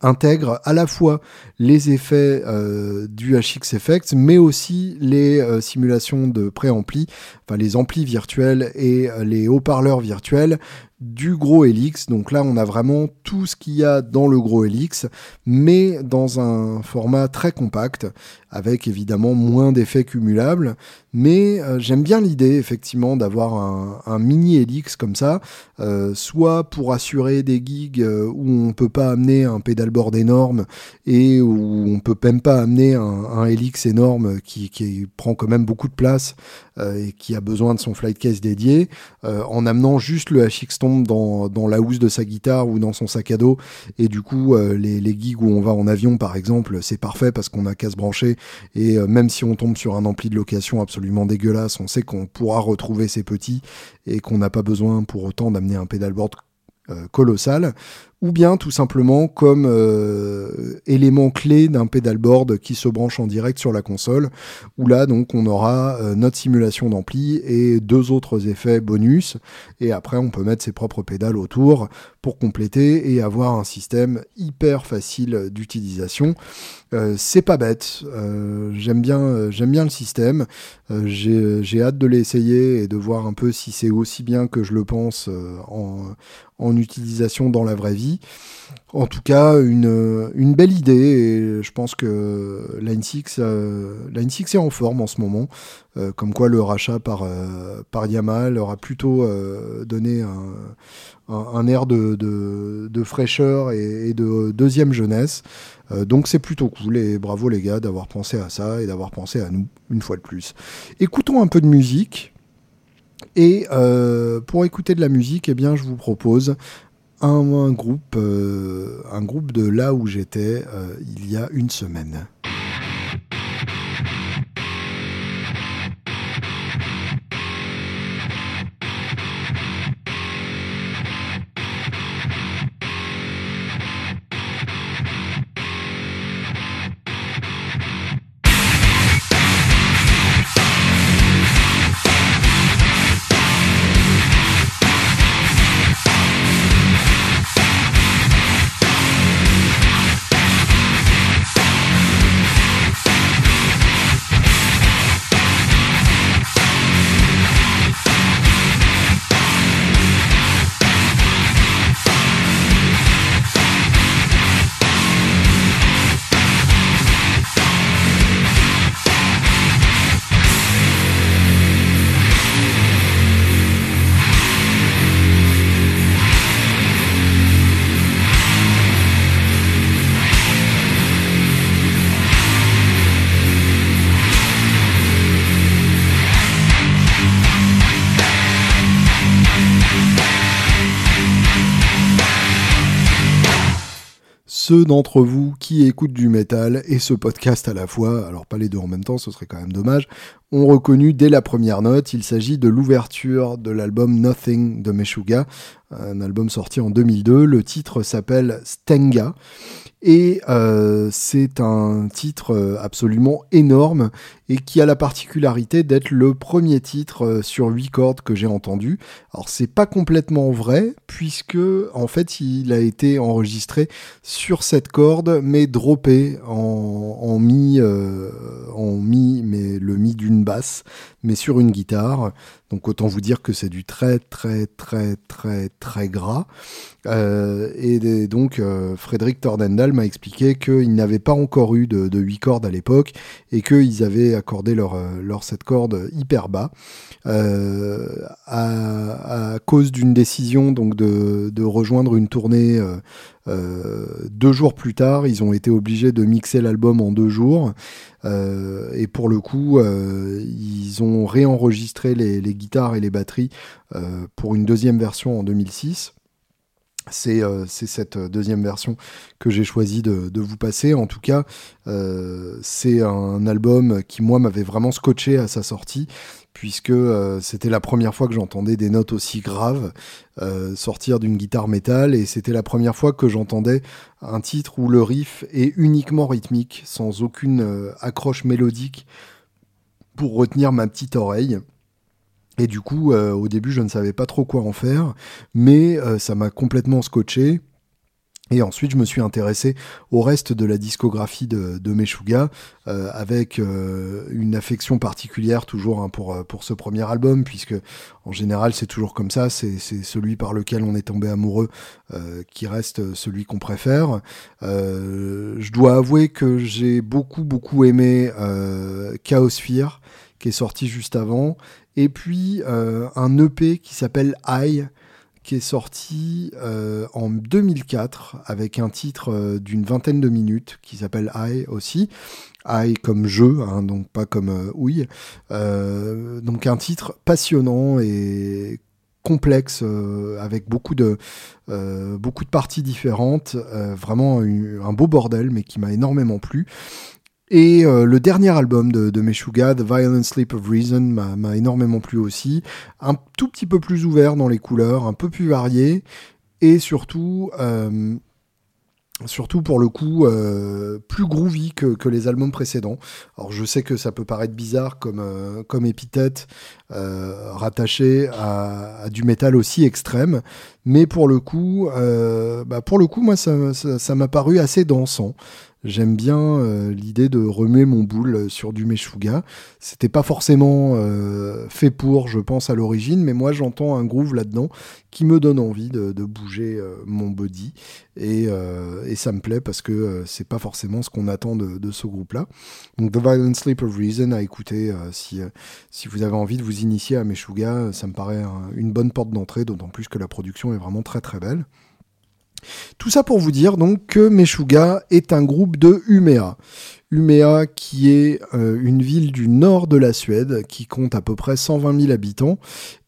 intègre à la fois les effets euh, du HX Effects, mais aussi les euh, simulations de préampli, enfin les amplis virtuels et euh, les haut-parleurs virtuels du gros Helix. Donc là, on a vraiment tout ce qu'il y a dans le gros Helix, mais dans un format très compact, avec évidemment moins d'effets cumulables. Mais euh, j'aime bien l'idée, effectivement, d'avoir un, mini Helix comme ça, euh, soit pour assurer des gigs euh, où on peut pas amener un pédalboard énorme et où on peut même pas amener un, un Helix énorme qui, prend quand même beaucoup de place et qui a besoin de son flight case dédié, en amenant juste le HX tombe dans, la housse de sa guitare ou dans son sac à dos. Et du coup, les, les gigs où on va en avion, par exemple, c'est parfait parce qu'on a qu'à se et euh, même si on tombe sur un ampli de location absolument dégueulasse, on sait qu'on pourra retrouver ses petits et qu'on n'a pas besoin pour autant d'amener un pédalboard euh, colossal ou bien tout simplement comme euh, élément clé d'un pedalboard qui se branche en direct sur la console, où là donc on aura euh, notre simulation d'ampli et deux autres effets bonus, et après on peut mettre ses propres pédales autour pour compléter et avoir un système hyper facile d'utilisation. Euh, c'est pas bête, j'aime bien, bien le système, j'ai hâte de l'essayer et de voir un peu si c'est aussi bien que je le pense en, en utilisation dans la vraie vie. En tout cas, une, belle idée et je pense que Line 6, euh, Line 6 est en forme en ce moment. Euh, comme quoi le rachat par, euh, par leur a plutôt donné un, air de, fraîcheur et, et, de deuxième jeunesse. donc c'est plutôt cool et bravo les gars d'avoir pensé à ça et d'avoir pensé à nous une fois de plus. Écoutons un peu de musique. Et pour écouter de la musique, eh bien, je vous propose un, groupe, euh, un groupe de là où j'étais euh, il y a une semaine. D'entre vous qui écoutent du métal et ce podcast à la fois, alors pas les deux en même temps, ce serait quand même dommage, ont reconnu dès la première note, il s'agit de l'ouverture de l'album Nothing de Meshuga, un album sorti en 2002. Le titre s'appelle Stenga. Et euh, c'est un titre euh, absolument énorme et qui a la particularité d'être le premier titre euh, sur huit cordes que j'ai entendu. Alors c'est pas complètement vrai puisque en fait il a été enregistré sur cette corde mais droppé en, en mi en mi mais le mi d'une basse mais sur une guitare. Donc autant vous dire que c'est du très très très très très gras. Euh, et donc euh, Frédéric Tordendal m'a expliqué qu'ils n'avaient pas encore eu de, de 8 cordes à l'époque et qu'ils avaient accordé leur, euh, leur 7 cordes hyper bas. À, cause d'une décision donc de, rejoindre une tournée deux jours plus tard, ils ont été obligés de mixer l'album en deux jours. Euh, et pour le coup, euh, ils ont réenregistré les, les, guitares et les batteries pour une deuxième version en 2006. C'est euh, cette deuxième version que j'ai choisi de, vous passer. En tout cas, euh, c'est un album qui, moi, m'avait vraiment scotché à sa sortie puisque euh, c'était la première fois que j'entendais des notes aussi graves euh, sortir d'une guitare métal, et c'était la première fois que j'entendais un titre où le riff est uniquement rythmique, sans aucune euh, accroche mélodique pour retenir ma petite oreille. Et du coup, euh, au début, je ne savais pas trop quoi en faire, mais euh, ça m'a complètement scotché. Et ensuite, je me suis intéressé au reste de la discographie de, de Meshuga, euh, avec une affection particulière toujours hein, pour, pour ce premier album, puisque en général, c'est toujours comme ça, c'est celui par lequel on est tombé amoureux qui reste celui qu'on préfère. Je dois avouer que j'ai beaucoup, beaucoup aimé Chaosphere, qui est sorti juste avant, et puis un EP qui s'appelle I, qui est sorti euh, en 2004 avec un titre euh, d'une vingtaine de minutes qui s'appelle I aussi. I comme jeu, hein, donc pas comme euh. Euh, donc un titre passionnant et complexe euh, avec beaucoup de beaucoup de parties différentes, vraiment un beau bordel mais qui m'a énormément plu. Et euh, le dernier album de, de Meshuga, The Violent Sleep of Reason, m'a énormément plu aussi. Un tout petit peu plus ouvert dans les couleurs, un peu plus varié, et surtout, euh, surtout pour le coup, euh, plus groovy que, les albums précédents. Alors je sais que ça peut paraître bizarre comme, comme épithète rattaché à, du métal aussi extrême, mais pour le coup, bah pour le coup, moi, ça m'a paru assez dansant. J'aime bien l'idée de remuer mon boule sur du Meshuga. C'était pas forcément fait pour, je pense, à l'origine, mais moi j'entends un groove là-dedans qui me donne envie de, bouger mon body et, ça me plaît parce que c'est pas forcément ce qu'on attend de, ce groupe-là. Donc The Violent Sleep of Reason à écouter si, si vous avez envie de vous initier à Meshuga, ça me paraît une bonne porte d'entrée, d'autant plus que la production est vraiment très très belle. Tout ça pour vous dire donc que Meshuga est un groupe de Umea. Umea qui est euh, une ville du nord de la Suède qui compte à peu près 120 000 habitants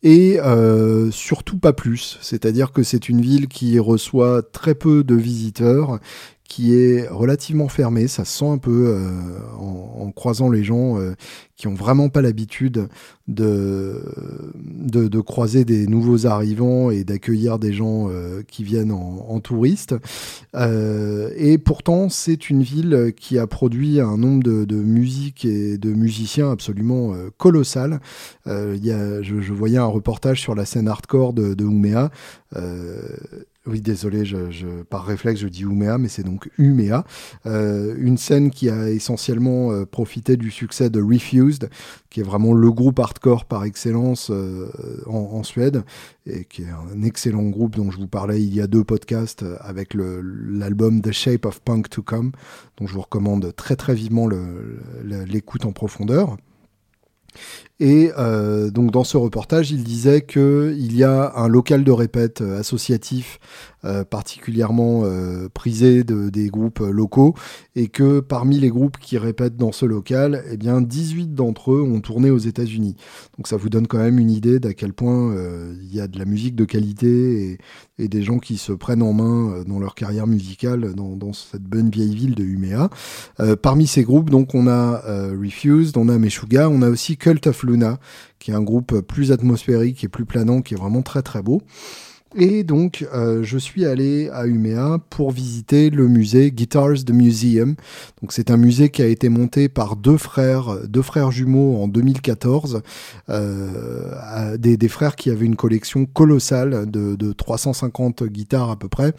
et euh, surtout pas plus. C'est-à-dire que c'est une ville qui reçoit très peu de visiteurs, est relativement fermée. Ça se sent un peu euh, en, croisant les gens qui ont vraiment pas l'habitude de, croiser des nouveaux arrivants et d'accueillir des gens euh, qui viennent en, touristes. Euh, et pourtant, c'est une ville qui a produit un nombre de, musiques et de musiciens absolument euh, colossal. Je, voyais un reportage sur la scène hardcore de, de Ouméa. Oui, désolé, je, par réflexe, je dis Ouméa, mais c'est donc Uméa. Euh, une scène qui a essentiellement euh, profité du succès de Refused, qui est vraiment le groupe hardcore par excellence euh, en, Suède, et qui est un excellent groupe dont je vous parlais il y a deux podcasts avec l'album The Shape of Punk to Come, dont je vous recommande très très vivement l'écoute en profondeur. Et euh, donc dans ce reportage, il disait qu'il y a un local de répète euh, associatif euh, particulièrement prisé de, des groupes locaux et que parmi les groupes qui répètent dans ce local, eh bien 18 d'entre eux ont tourné aux États-Unis. Donc ça vous donne quand même une idée d'à quel point il y a de la musique de qualité et, des gens qui se prennent en main dans leur carrière musicale dans, dans cette bonne vieille ville de Umeå. parmi ces groupes, donc on a Refused, on a Meshuga, on a aussi Cult of Luna, qui est un groupe plus atmosphérique et plus planant, qui est vraiment très très beau. Et donc, euh, je suis allé à Umeå pour visiter le musée Guitars the Museum. Donc, c'est un musée qui a été monté par deux frères, deux frères jumeaux en 2014, euh, des, frères qui avaient une collection colossale de, de 350 guitares à peu près,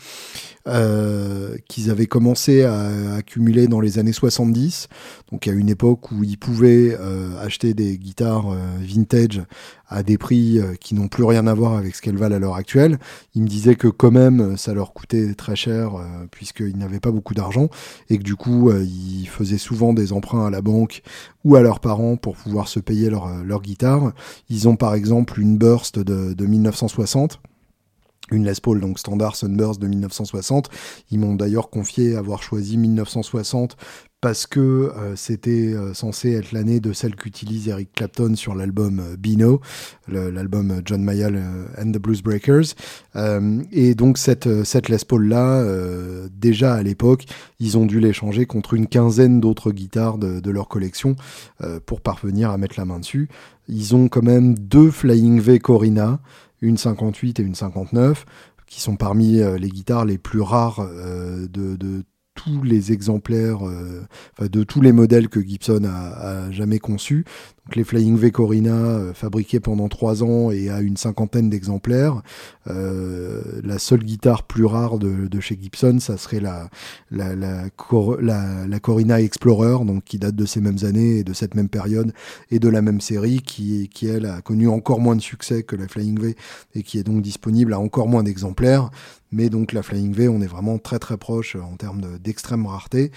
euh, qu'ils avaient commencé à accumuler dans les années 70. Donc, à une époque où ils pouvaient acheter des guitares vintage à des prix euh, qui n'ont plus rien à voir avec ce qu'elles valent à l'heure actuelle. Ils me disaient que quand même ça leur coûtait très cher euh, puisqu'ils n'avaient pas beaucoup d'argent et que du coup euh, ils faisaient souvent des emprunts à la banque ou à leurs parents pour pouvoir se payer leur, leur guitare. Ils ont par exemple une burst de, de 1960 une Les Paul donc standard Sunburst de 1960. Ils m'ont d'ailleurs confié avoir choisi 1960 parce que euh, c'était euh, censé être l'année de celle qu'utilise Eric Clapton sur l'album euh, Bino, l'album John Mayall and the Blues Breakers. et donc cette, cette Les Paul là, déjà à l'époque, ils ont dû l'échanger contre une quinzaine d'autres guitares de, de, leur collection pour parvenir à mettre la main dessus. Ils ont quand même deux Flying V Corina, une 58 et une 59 qui sont parmi les guitares les plus rares de, de tous les exemplaires, euh, de tous les modèles que Gibson a, jamais conçus. Donc les Flying V Corina, euh, fabriqués pendant trois ans et à une cinquantaine d'exemplaires. Euh, la seule guitare plus rare de, chez Gibson, ça serait la, la, Corina Explorer, donc qui date de ces mêmes années et de cette même période et de la même série, qui, qui elle a connu encore moins de succès que la Flying V et qui est donc disponible à encore moins d'exemplaires. Mais donc la Flying V, on est vraiment très très proche en termes d'extrême rareté.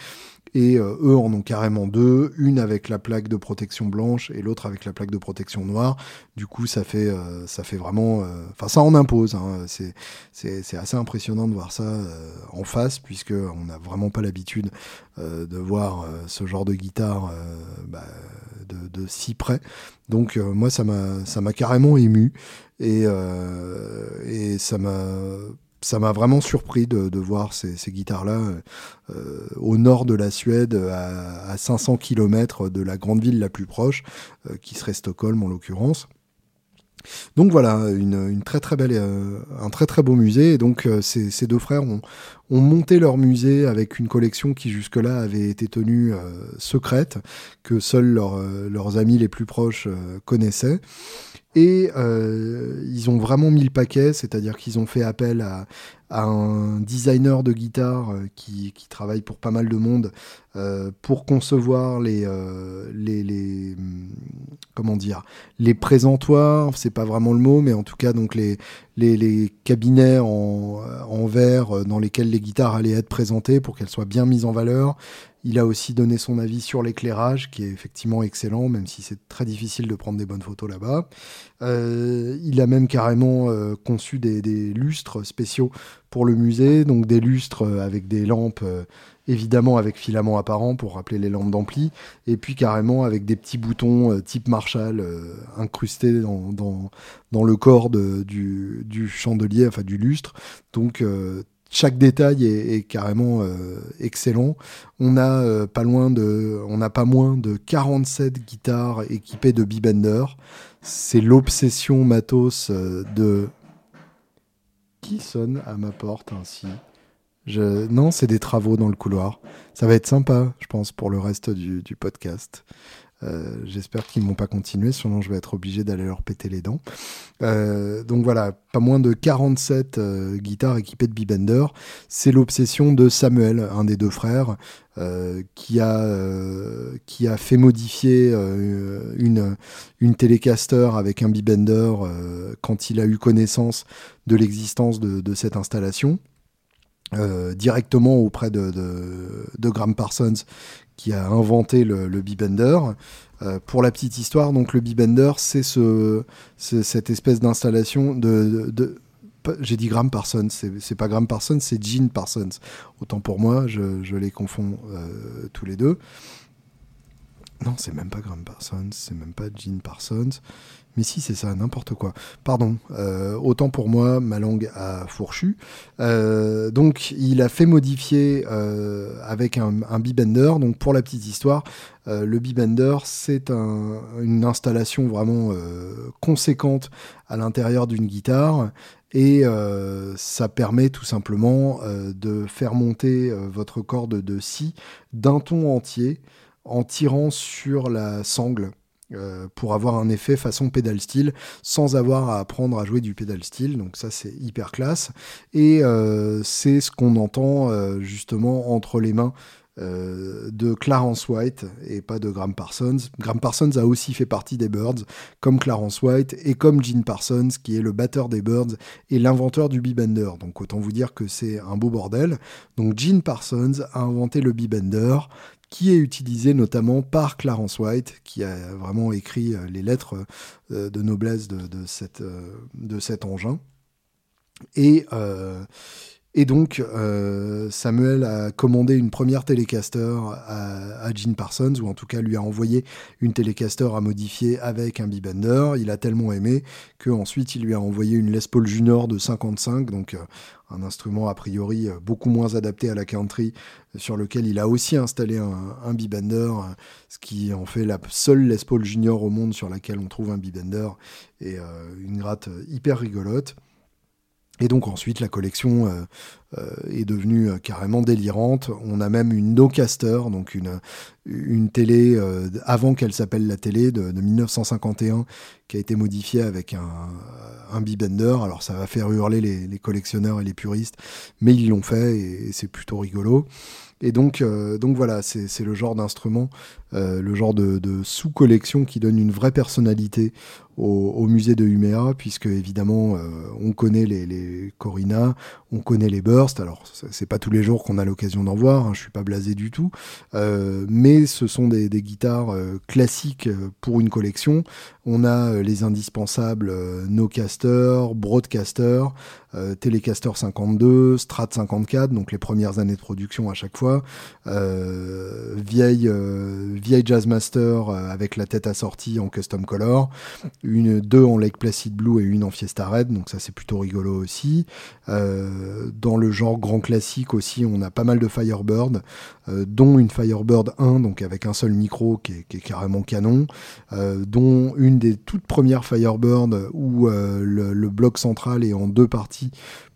Et euh, eux en ont carrément deux, une avec la plaque de protection blanche et l'autre avec la plaque de protection noire. Du coup, ça fait, euh, ça fait vraiment, euh, enfin ça en impose. Hein. C'est, assez impressionnant de voir ça en face puisque on n'a vraiment pas l'habitude de voir ce genre de guitare bah, de, si près. Donc moi, ça m'a, carrément ému et ça m'a ça m'a vraiment surpris de, voir ces, guitares-là euh, au nord de la Suède, à, à, 500 km de la grande ville la plus proche, euh, qui serait Stockholm en l'occurrence. Donc voilà, une, très très belle, euh, un très très beau musée. Et donc euh, ces, deux frères ont, ont, monté leur musée avec une collection qui jusque-là avait été tenue secrète, que seuls leurs amis les plus proches connaissaient. Et euh, ils ont vraiment mis le paquet, c'est-à-dire qu'ils ont fait appel à, un designer de guitare euh, qui, travaille pour pas mal de monde euh, pour concevoir les, les, les, comment dire les présentoirs c'est pas vraiment le mot mais en tout cas donc les cabinets en verre dans lesquels les guitares allaient être présentées pour qu'elles soient bien mises en valeur il a aussi donné son avis sur l'éclairage, qui est effectivement excellent, même si c'est très difficile de prendre des bonnes photos là-bas. Euh, il a même carrément euh, conçu des, lustres spéciaux pour le musée, donc des lustres euh, avec des lampes, évidemment avec filament apparent pour rappeler les lampes d'ampli, et puis carrément avec des petits boutons type Marshall incrustés dans, dans, le corps du, du, chandelier, enfin du lustre. Donc chaque détail est, carrément euh, excellent. On a euh, pas n'a pas moins de 47 guitares équipées de B-Bender. C'est l'obsession matos euh, de qui sonne à ma porte ainsi. Non, c'est des travaux dans le couloir. Ça va être sympa, je pense, pour le reste du podcast. Euh, j'espère qu'ils ne vont pas continuer, sinon je vais être obligé d'aller leur péter les dents. Euh, donc voilà, pas moins de 47 euh, guitares équipées de B-Bender. C'est l'obsession de Samuel, un des deux frères, qui, a, qui a fait modifier une, une avec un B-Bender quand il a eu connaissance de l'existence de cette installation. Directement auprès de, Graham Parsons, qui a inventé le, le B-Bender. Euh, pour la petite histoire, donc le B-Bender, c'est ce, cette espèce d'installation de, j'ai dit Graham Parsons, c'est pas Graham Parsons, c'est Gene Parsons. Autant pour moi, je, je les confonds euh, tous les deux. Non, c'est même pas Graham Parsons, c'est même pas Gene Parsons. Mais si, c'est ça, n'importe quoi. Pardon, euh, autant pour moi, ma langue a fourchu. Euh, donc, il a fait modifier euh, avec un, un B-Bender. Donc, pour la petite histoire, le B-Bender, c'est une installation vraiment conséquente à l'intérieur d'une guitare. Et ça permet tout simplement de faire monter votre corde de si d'un ton entier en tirant sur la sangle euh, pour avoir un effet façon pédale style sans avoir à apprendre à jouer du pédale style. Donc ça c'est hyper classe. Et euh, c'est ce qu'on entend euh, justement entre les mains de Clarence White et pas de Graham Parsons. Graham Parsons a aussi fait partie des Birds, comme Clarence White et comme Gene Parsons, qui est le batteur des Birds et l'inventeur du B-Bender. Donc autant vous dire que c'est un beau bordel. Donc Gene Parsons a inventé le B-Bender qui est utilisé notamment par Clarence White, qui a vraiment écrit euh, les lettres euh, de noblesse euh, de cet engin. Et, et donc, Samuel a commandé une première Telecaster à, Gene Parsons, ou en tout cas lui a envoyé une Telecaster à modifier avec un B-Bender. Il a tellement aimé qu'ensuite il lui a envoyé une Les Paul Junior de 55, donc un instrument a priori euh, beaucoup moins adapté à la country, sur lequel il a aussi installé un, un euh, ce qui en fait la seule Les Paul Junior au monde sur laquelle on trouve un B-Bender, et euh, une gratte hyper rigolote. Et donc ensuite, la collection euh, est devenue euh, carrément délirante. On a même une Nocaster, donc une, une télé avant qu'elle s'appelle la télé de, 1951, qui a été modifiée avec un, un B-Bender. Alors ça va faire hurler les, collectionneurs et les puristes, mais ils l'ont fait et c'est plutôt rigolo. Et donc, euh, donc voilà, c'est le genre d'instrument, euh, le genre de, sous-collection qui donne une vraie personnalité au, musée de Umea, puisque évidemment, euh, on connaît les, les Corina, on connaît les Alors, c'est pas tous les jours qu'on a l'occasion d'en voir, hein, je suis pas blasé du tout, mais ce sont des, des guitares classiques pour une collection. On a les indispensables Nocaster, Broadcaster, Telecaster 52, Strat 54, donc les premières années de production à chaque fois. Euh, vieille, euh, vieille Jazzmaster euh, avec la tête assortie en custom color, une, deux en Lake Placid Blue et une en Fiesta Red, donc ça c'est plutôt rigolo aussi. dans le genre grand classique aussi, on a pas mal de Firebird, dont une Firebird 1, donc avec un seul micro qui est, carrément canon, dont une des toutes premières Firebird où le, bloc central est en deux parties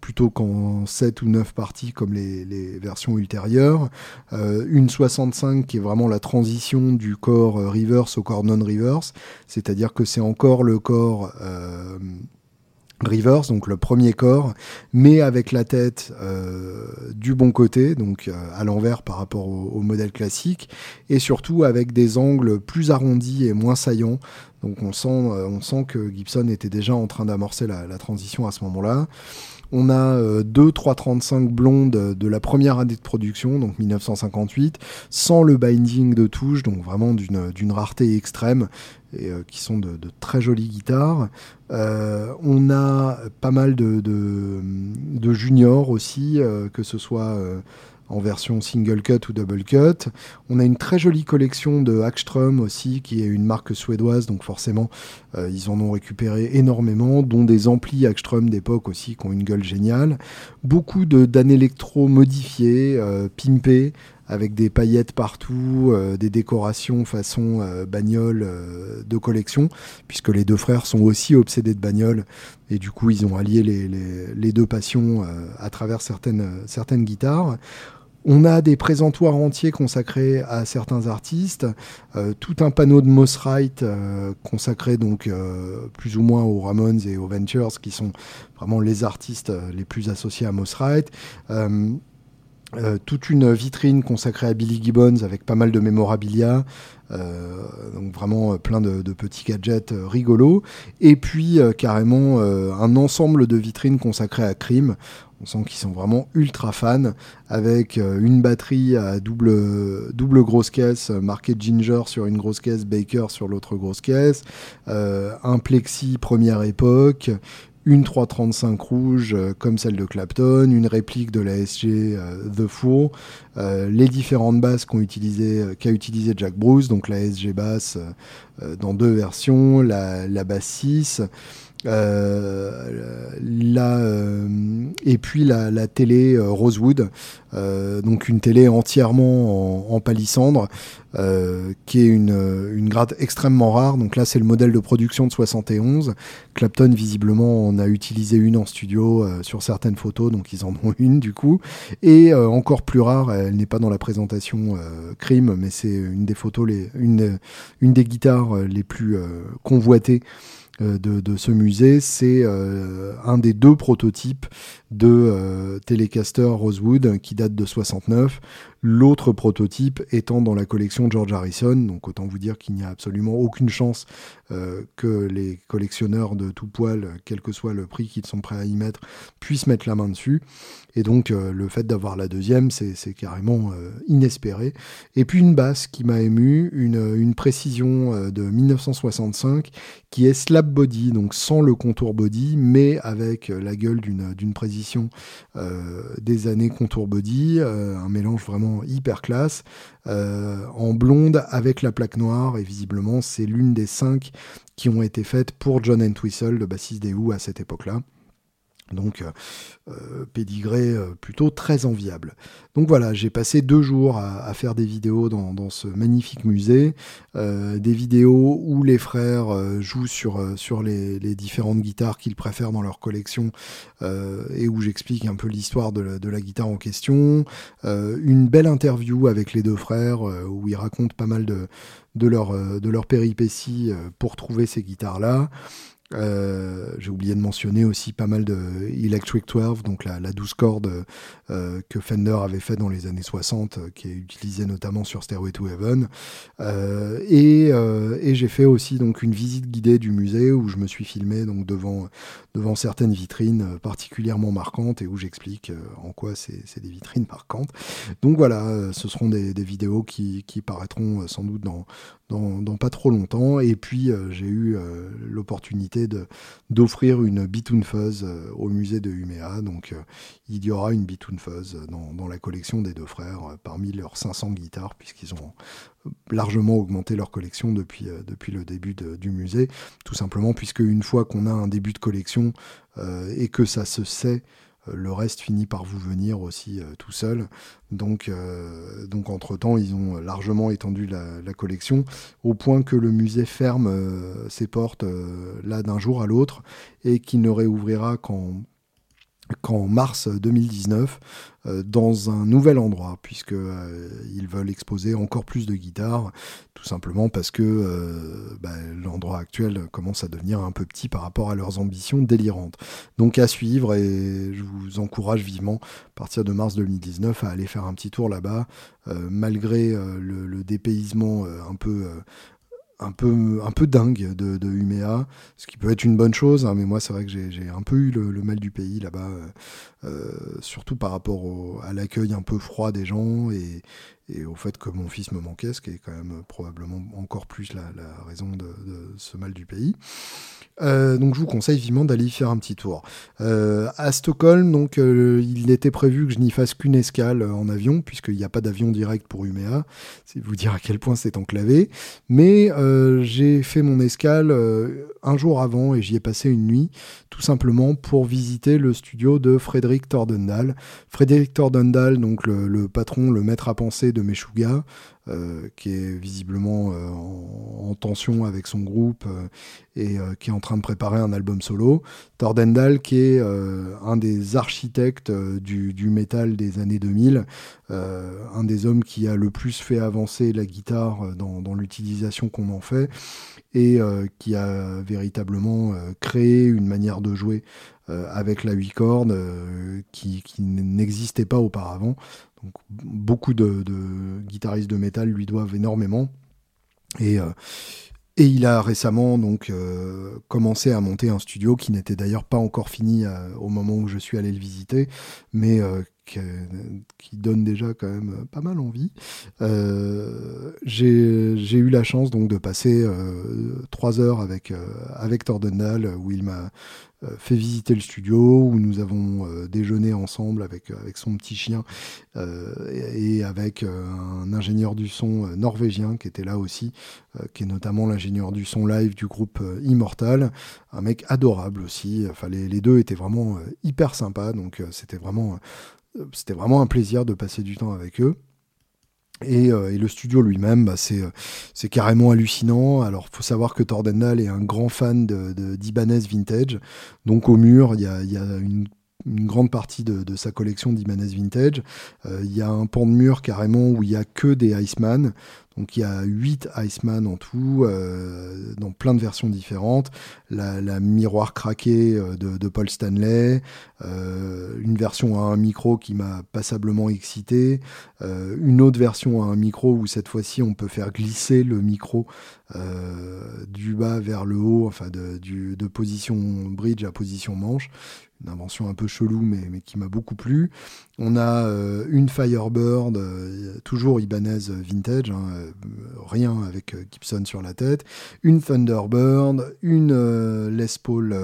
plutôt qu'en 7 ou 9 parties comme les, versions ultérieures. Euh, une 65 qui est vraiment la transition du corps euh, reverse au corps non-reverse, c'est-à-dire que c'est encore le corps euh, reverse, donc le premier corps, mais avec la tête du bon côté, donc à l'envers par rapport au, modèle classique, et surtout avec des angles plus arrondis et moins saillants. Donc on sent, on sent que Gibson était déjà en train d'amorcer la, transition à ce moment-là. On a euh, deux 335 blondes de la première année de production, donc 1958, sans le binding de touche, donc vraiment d'une rareté extrême, et euh, qui sont de, très jolies guitares. Euh, on a pas mal de juniors aussi, que ce soit en version single cut ou double cut. On a une très jolie collection de Hackström aussi, qui est une marque suédoise, donc forcément euh, ils en ont récupéré énormément, dont des amplis Hackström d'époque aussi qui ont une gueule géniale. Beaucoup de électro modifiés, euh, pimpés, avec des paillettes partout, euh, des décorations façon bagnole de collection, puisque les deux frères sont aussi obsédés de bagnole, et du coup ils ont allié les, deux passions à travers certaines guitares. On a des présentoirs entiers consacrés à certains artistes, euh, tout un panneau de Moss Wright euh, consacré donc euh, plus ou moins aux Ramones et aux Ventures, qui sont vraiment les artistes les plus associés à Moss Wright. toute une vitrine consacrée à Billy Gibbons avec pas mal de mémorabilia, donc vraiment plein de, petits gadgets rigolos, et puis carrément un ensemble de vitrines consacrées à Crime. On sent qu'ils sont vraiment ultra fans, avec euh, une batterie à double, double grosse caisse, euh, marquée Ginger sur une grosse caisse, Baker sur l'autre grosse caisse, euh, un plexi première époque, une 335 rouge comme celle de Clapton, une réplique de la SG The Four, les différentes basses qu'a utilisé, Jack Bruce, donc la SG basse dans deux versions, la, la basse 6, euh, la, euh, et puis la, la télé euh, Rosewood, donc une télé entièrement en, palissandre, qui est une, une grade extrêmement rare. Donc là, c'est le modèle de production de 71. Clapton, visiblement, en a utilisé une en studio sur certaines photos, donc ils en ont une du coup. Et encore plus rare, elle n'est pas dans la présentation Crime, mais c'est une des photos, les, une, une des guitares les plus convoitées euh, de, ce musée, c'est euh, un des deux prototypes de euh, Telecaster Rosewood qui date de 69. L'autre prototype étant dans la collection George Harrison, donc autant vous dire qu'il n'y a absolument aucune chance euh, que les collectionneurs de tout poil, quel que soit le prix qu'ils sont prêts à y mettre, puissent mettre la main dessus. Et donc euh, le fait d'avoir la deuxième, c'est carrément euh, inespéré. Et puis une basse qui m'a ému, une, une précision de 1965 qui est slab body, donc sans le contour body, mais avec la gueule d'une précision des années contour body, un mélange vraiment hyper classe, euh, en blonde avec la plaque noire, et visiblement c'est l'une des cinq qui ont été faites pour John Entwistle, le bassiste des Who à cette époque-là. Donc, euh, euh, pédigré euh, plutôt très enviable. Donc voilà, j'ai passé deux jours à, faire des vidéos dans, ce magnifique musée, des vidéos où les frères jouent sur, les, différentes guitares qu'ils préfèrent dans leur collection et où j'explique un peu l'histoire de, la guitare en question, une belle interview avec les deux frères où ils racontent pas mal de, de leur péripéties pour trouver ces guitares-là. Euh, j'ai oublié de mentionner aussi pas mal de Electric 12, donc la, la 12 cordes euh, que Fender avait fait dans les années 60, euh, qui est utilisée notamment sur Stairway to Heaven. et, j'ai fait aussi donc une visite guidée du musée où je me suis filmé donc devant devant certaines vitrines particulièrement marquantes et où j'explique en quoi c'est des vitrines marquantes. Donc voilà, ce seront des, des vidéos qui, qui paraîtront sans doute dans, dans, pas trop longtemps. Et puis j'ai eu l'opportunité d'offrir une Bitoon Fuzz euh, au musée de Umea. Donc euh, il y aura une Bitoon Fuzz dans, dans, la collection des deux frères euh, parmi leurs 500 guitares puisqu'ils ont largement augmenté leur collection depuis, depuis le début du musée. Tout simplement puisque une fois qu'on a un début de collection et que ça se sait le reste finit par vous venir aussi tout seul. Donc, donc entre-temps, ils ont largement étendu la, collection, au point que le musée ferme ses portes là d'un jour à l'autre, et qu'il ne réouvrira qu'en qu'en mars 2019 euh, dans un nouvel endroit puisque euh, ils veulent exposer encore plus de guitares tout simplement parce que euh, bah, l'endroit actuel commence à devenir un peu petit par rapport à leurs ambitions délirantes. Donc à suivre et je vous encourage vivement à partir de mars 2019 à aller faire un petit tour là-bas malgré le, le, dépaysement un peu un peu, dingue de, de ce qui peut être une bonne chose, hein, mais moi c'est vrai que j'ai un peu eu le, mal du pays là-bas, euh, euh, surtout par rapport à l'accueil un peu froid des gens et, et, au fait que mon fils me manquait, ce qui est quand même probablement encore plus la, raison de, ce mal du pays. Euh, donc je vous conseille vivement d'aller y faire un petit tour. Euh, à Stockholm, donc euh, il était prévu que je n'y fasse qu'une escale en avion, puisqu'il n'y a pas d'avion direct pour Umea. C'est vous dire à quel point c'est enclavé. Mais j'ai fait mon escale un jour avant et j'y ai passé une nuit, tout simplement pour visiter le studio de Frédéric Tordendal. Frédéric Tordendal, donc le patron, le maître à penser de Meshuga, euh, qui est visiblement euh, en, tension avec son groupe euh, et qui est en train de préparer un album solo. Tordendal, qui est un des architectes du, du, métal des années 2000, un des hommes qui a le plus fait avancer la guitare dans, l'utilisation qu'on en fait et qui a véritablement créé une manière de jouer avec la 8 cordes qui n'existait pas auparavant. Beaucoup de, guitaristes de métal lui doivent énormément. Et, euh, et il a récemment donc euh, commencé à monter un studio qui n'était d'ailleurs pas encore fini euh, au moment où je suis allé le visiter, mais qui, donne déjà quand même pas mal envie. J'ai eu la chance donc de passer trois heures avec avec Tordendal où il m'a euh, fait visiter le studio où nous avons euh, déjeuné ensemble avec, euh, avec son petit chien et, avec un ingénieur du son norvégien qui était là aussi, qui est notamment l'ingénieur du son live du groupe Immortal, un mec adorable aussi. Enfin, les deux étaient vraiment hyper sympas, donc c'était vraiment, c'était vraiment un plaisir de passer du temps avec eux. Euh, et, le studio lui-même, bah, euh, c'est carrément hallucinant. Alors, faut savoir que Tordendal est un grand fan de d'Ibanez vintage. Donc, au mur, il y a, une grande partie de, sa collection d'Ibanez Vintage. Euh, il y a un pan de mur carrément où il y a que des Iceman. Donc il y a 8 Iceman en tout, euh, dans plein de versions différentes. La, miroir craqué euh, de, Paul Stanley, euh, une version à un micro qui m'a passablement excité, une autre version à un micro où cette fois-ci on peut faire glisser le micro du bas vers le haut, enfin de, position bridge à position manche une invention un peu chelou, mais qui m'a beaucoup plu. On a euh, une Firebird, euh, toujours Ibanez vintage, hein, euh, rien avec Gibson sur la tête. Une Thunderbird, une Les Paul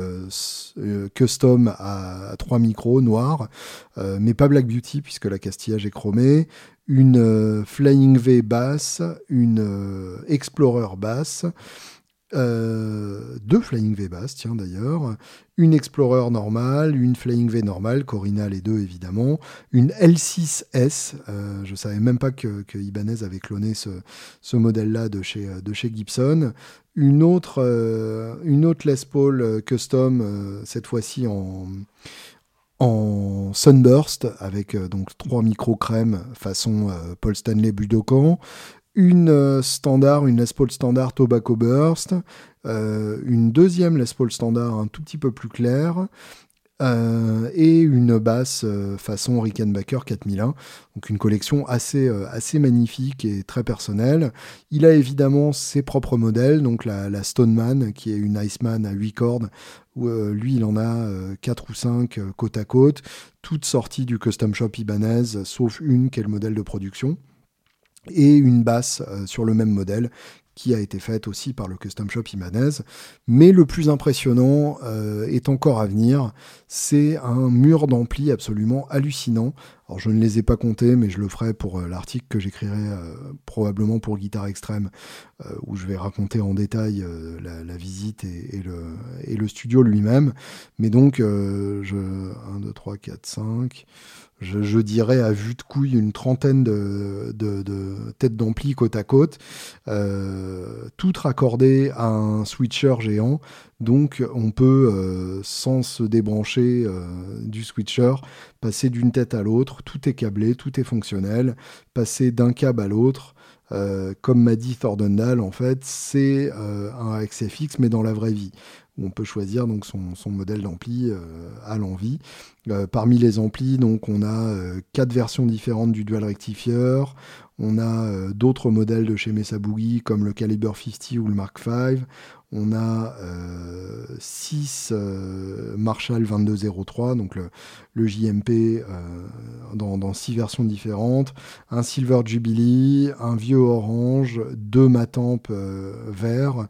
custom à, trois micros noirs, mais pas Black Beauty puisque la castillage est chromé. Une Flying V basse, une Explorer basse. Euh, deux Flying V bass, tiens d'ailleurs, une Explorer normale, une Flying V normale, Corina les deux évidemment, une L6S, euh, je savais même pas que, Ibanez avait cloné ce, modèle-là de chez, de chez Gibson, une autre, euh, une autre Les Paul custom, cette fois-ci en, en Sunburst, avec donc trois micros crème façon Paul Stanley Budokan, une euh, standard, une Les Paul standard Tobacco Burst, euh, une deuxième Les Paul standard un tout petit peu plus claire, euh, et une basse façon Rickenbacker 4001. Donc une collection assez, magnifique et très personnelle. Il a évidemment ses propres modèles, donc la, la Stoneman qui est une Iceman à 8 cordes, où lui il en a 4 ou 5 côte à côte, toutes sorties du Custom Shop Ibanez, sauf une qui est le modèle de production et une basse euh, sur le même modèle qui a été faite aussi par le Custom Shop Ibanez. Mais le plus impressionnant est encore à venir. C'est un mur d'ampli absolument hallucinant. Alors je ne les ai pas comptés, mais je le ferai pour l'article que j'écrirai probablement pour Guitare Extrême, où je vais raconter en détail la, visite et, le, et, le, studio lui-même. Mais donc, je, 1, 2, 3, 4, 5 je, dirais à vue de couille une trentaine de, têtes d'ampli côte à côte, euh, toutes raccordées à un switcher géant. Donc on peut, euh, sans se débrancher euh, du switcher, passer d'une tête à l'autre. Tout est câblé, tout est fonctionnel. Passer d'un câble à l'autre. Comme m'a dit Thordendal, en fait, c'est un XFX, mais dans la vraie vie on peut choisir donc son, modèle d'ampli euh, à l'envie. Euh, parmi les amplis, donc on a euh, quatre versions différentes du dual rectifier. On a d'autres modèles de chez Mesa Boogie comme le Caliber 50 ou le Mark V. On a 6 Marshall 2203, donc le, JMP dans, 6 versions différentes, un Silver Jubilee, un vieux orange, deux Matamp vert,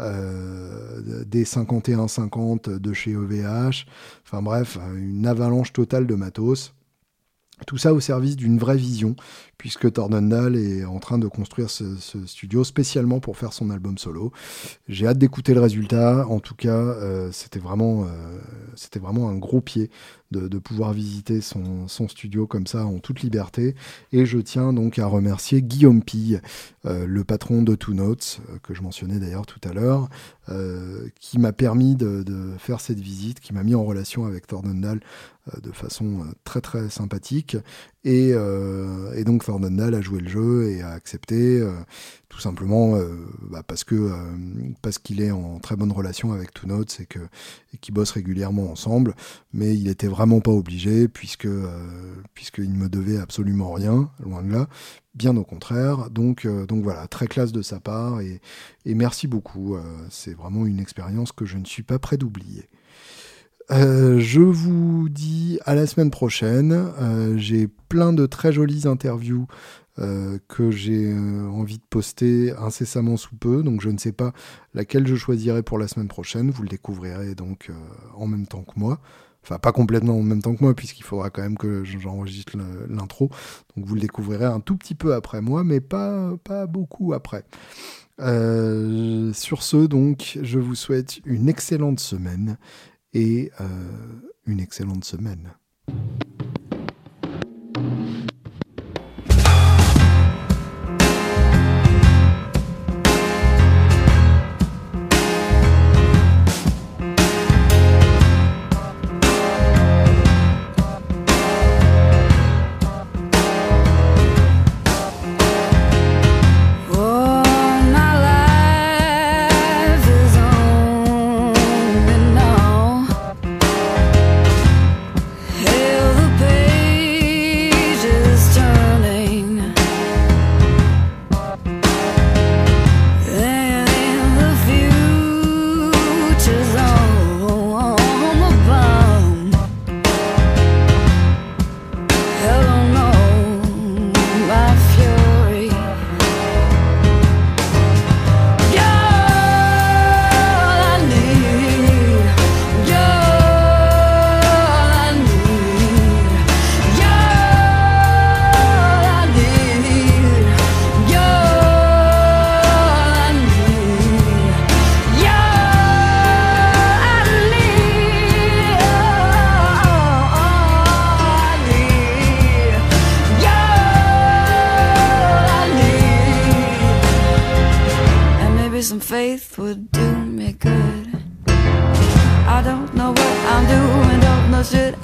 euh, des 51-50 de chez OVH, enfin bref, une avalanche totale de matos. Tout ça au service d'une vraie vision, puisque Tordendal est en train de construire ce, studio spécialement pour faire son album solo. J'ai hâte d'écouter le résultat. En tout cas, euh, c'était vraiment, euh, c'était vraiment un gros pied de, pouvoir visiter son, studio comme ça en toute liberté. Et je tiens donc à remercier Guillaume Pille, euh, le patron de Two Notes, que je mentionnais d'ailleurs tout à l'heure, qui m'a permis de, faire cette visite, qui m'a mis en relation avec Tordendal de façon très très sympathique. Et, et donc Fernandal a joué le jeu et a accepté, euh, tout simplement euh, bah, parce que euh, parce qu'il est en très bonne relation avec Two Notes et que qu'ils bossent régulièrement ensemble. Mais il était vraiment pas obligé puisque puisqu'il ne me devait absolument rien, loin de là. Bien au contraire. Donc donc voilà, très classe de sa part et, et merci beaucoup. C'est vraiment une expérience que je ne suis pas prêt d'oublier. Euh, je vous dis à la semaine prochaine. Euh, j'ai plein de très jolies interviews euh, que j'ai envie de poster incessamment sous peu, donc je ne sais pas laquelle je choisirai pour la semaine prochaine. Vous le découvrirez donc en même temps que moi. Enfin, pas complètement en même temps que moi, puisqu'il faudra quand même que j'enregistre l'intro. Donc vous le découvrirez un tout petit peu après moi, mais pas, pas beaucoup après. sur ce, donc, je vous souhaite une excellente semaine et euh, une excellente semaine.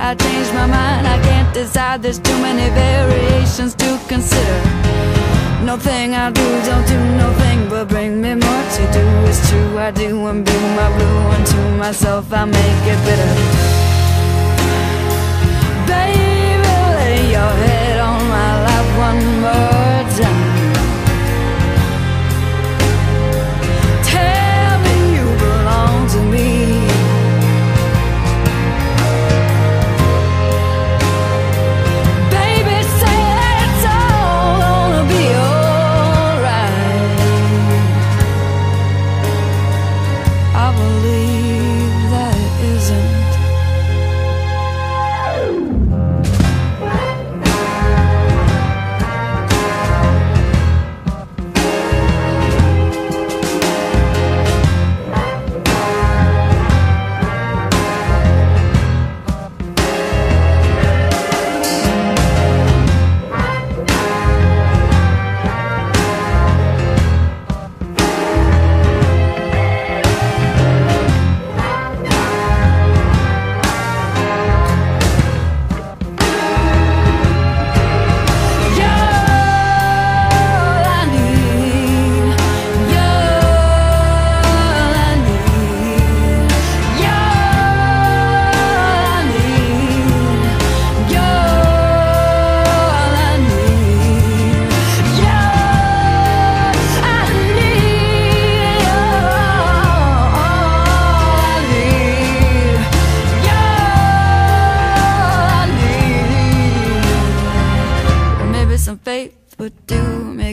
I changed my mind, I can't decide. There's too many variations to consider. Nothing I do, don't do nothing But bring me more to do. It's true, I do and my blue And to myself. I make it bitter Baby, lay your head on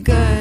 good.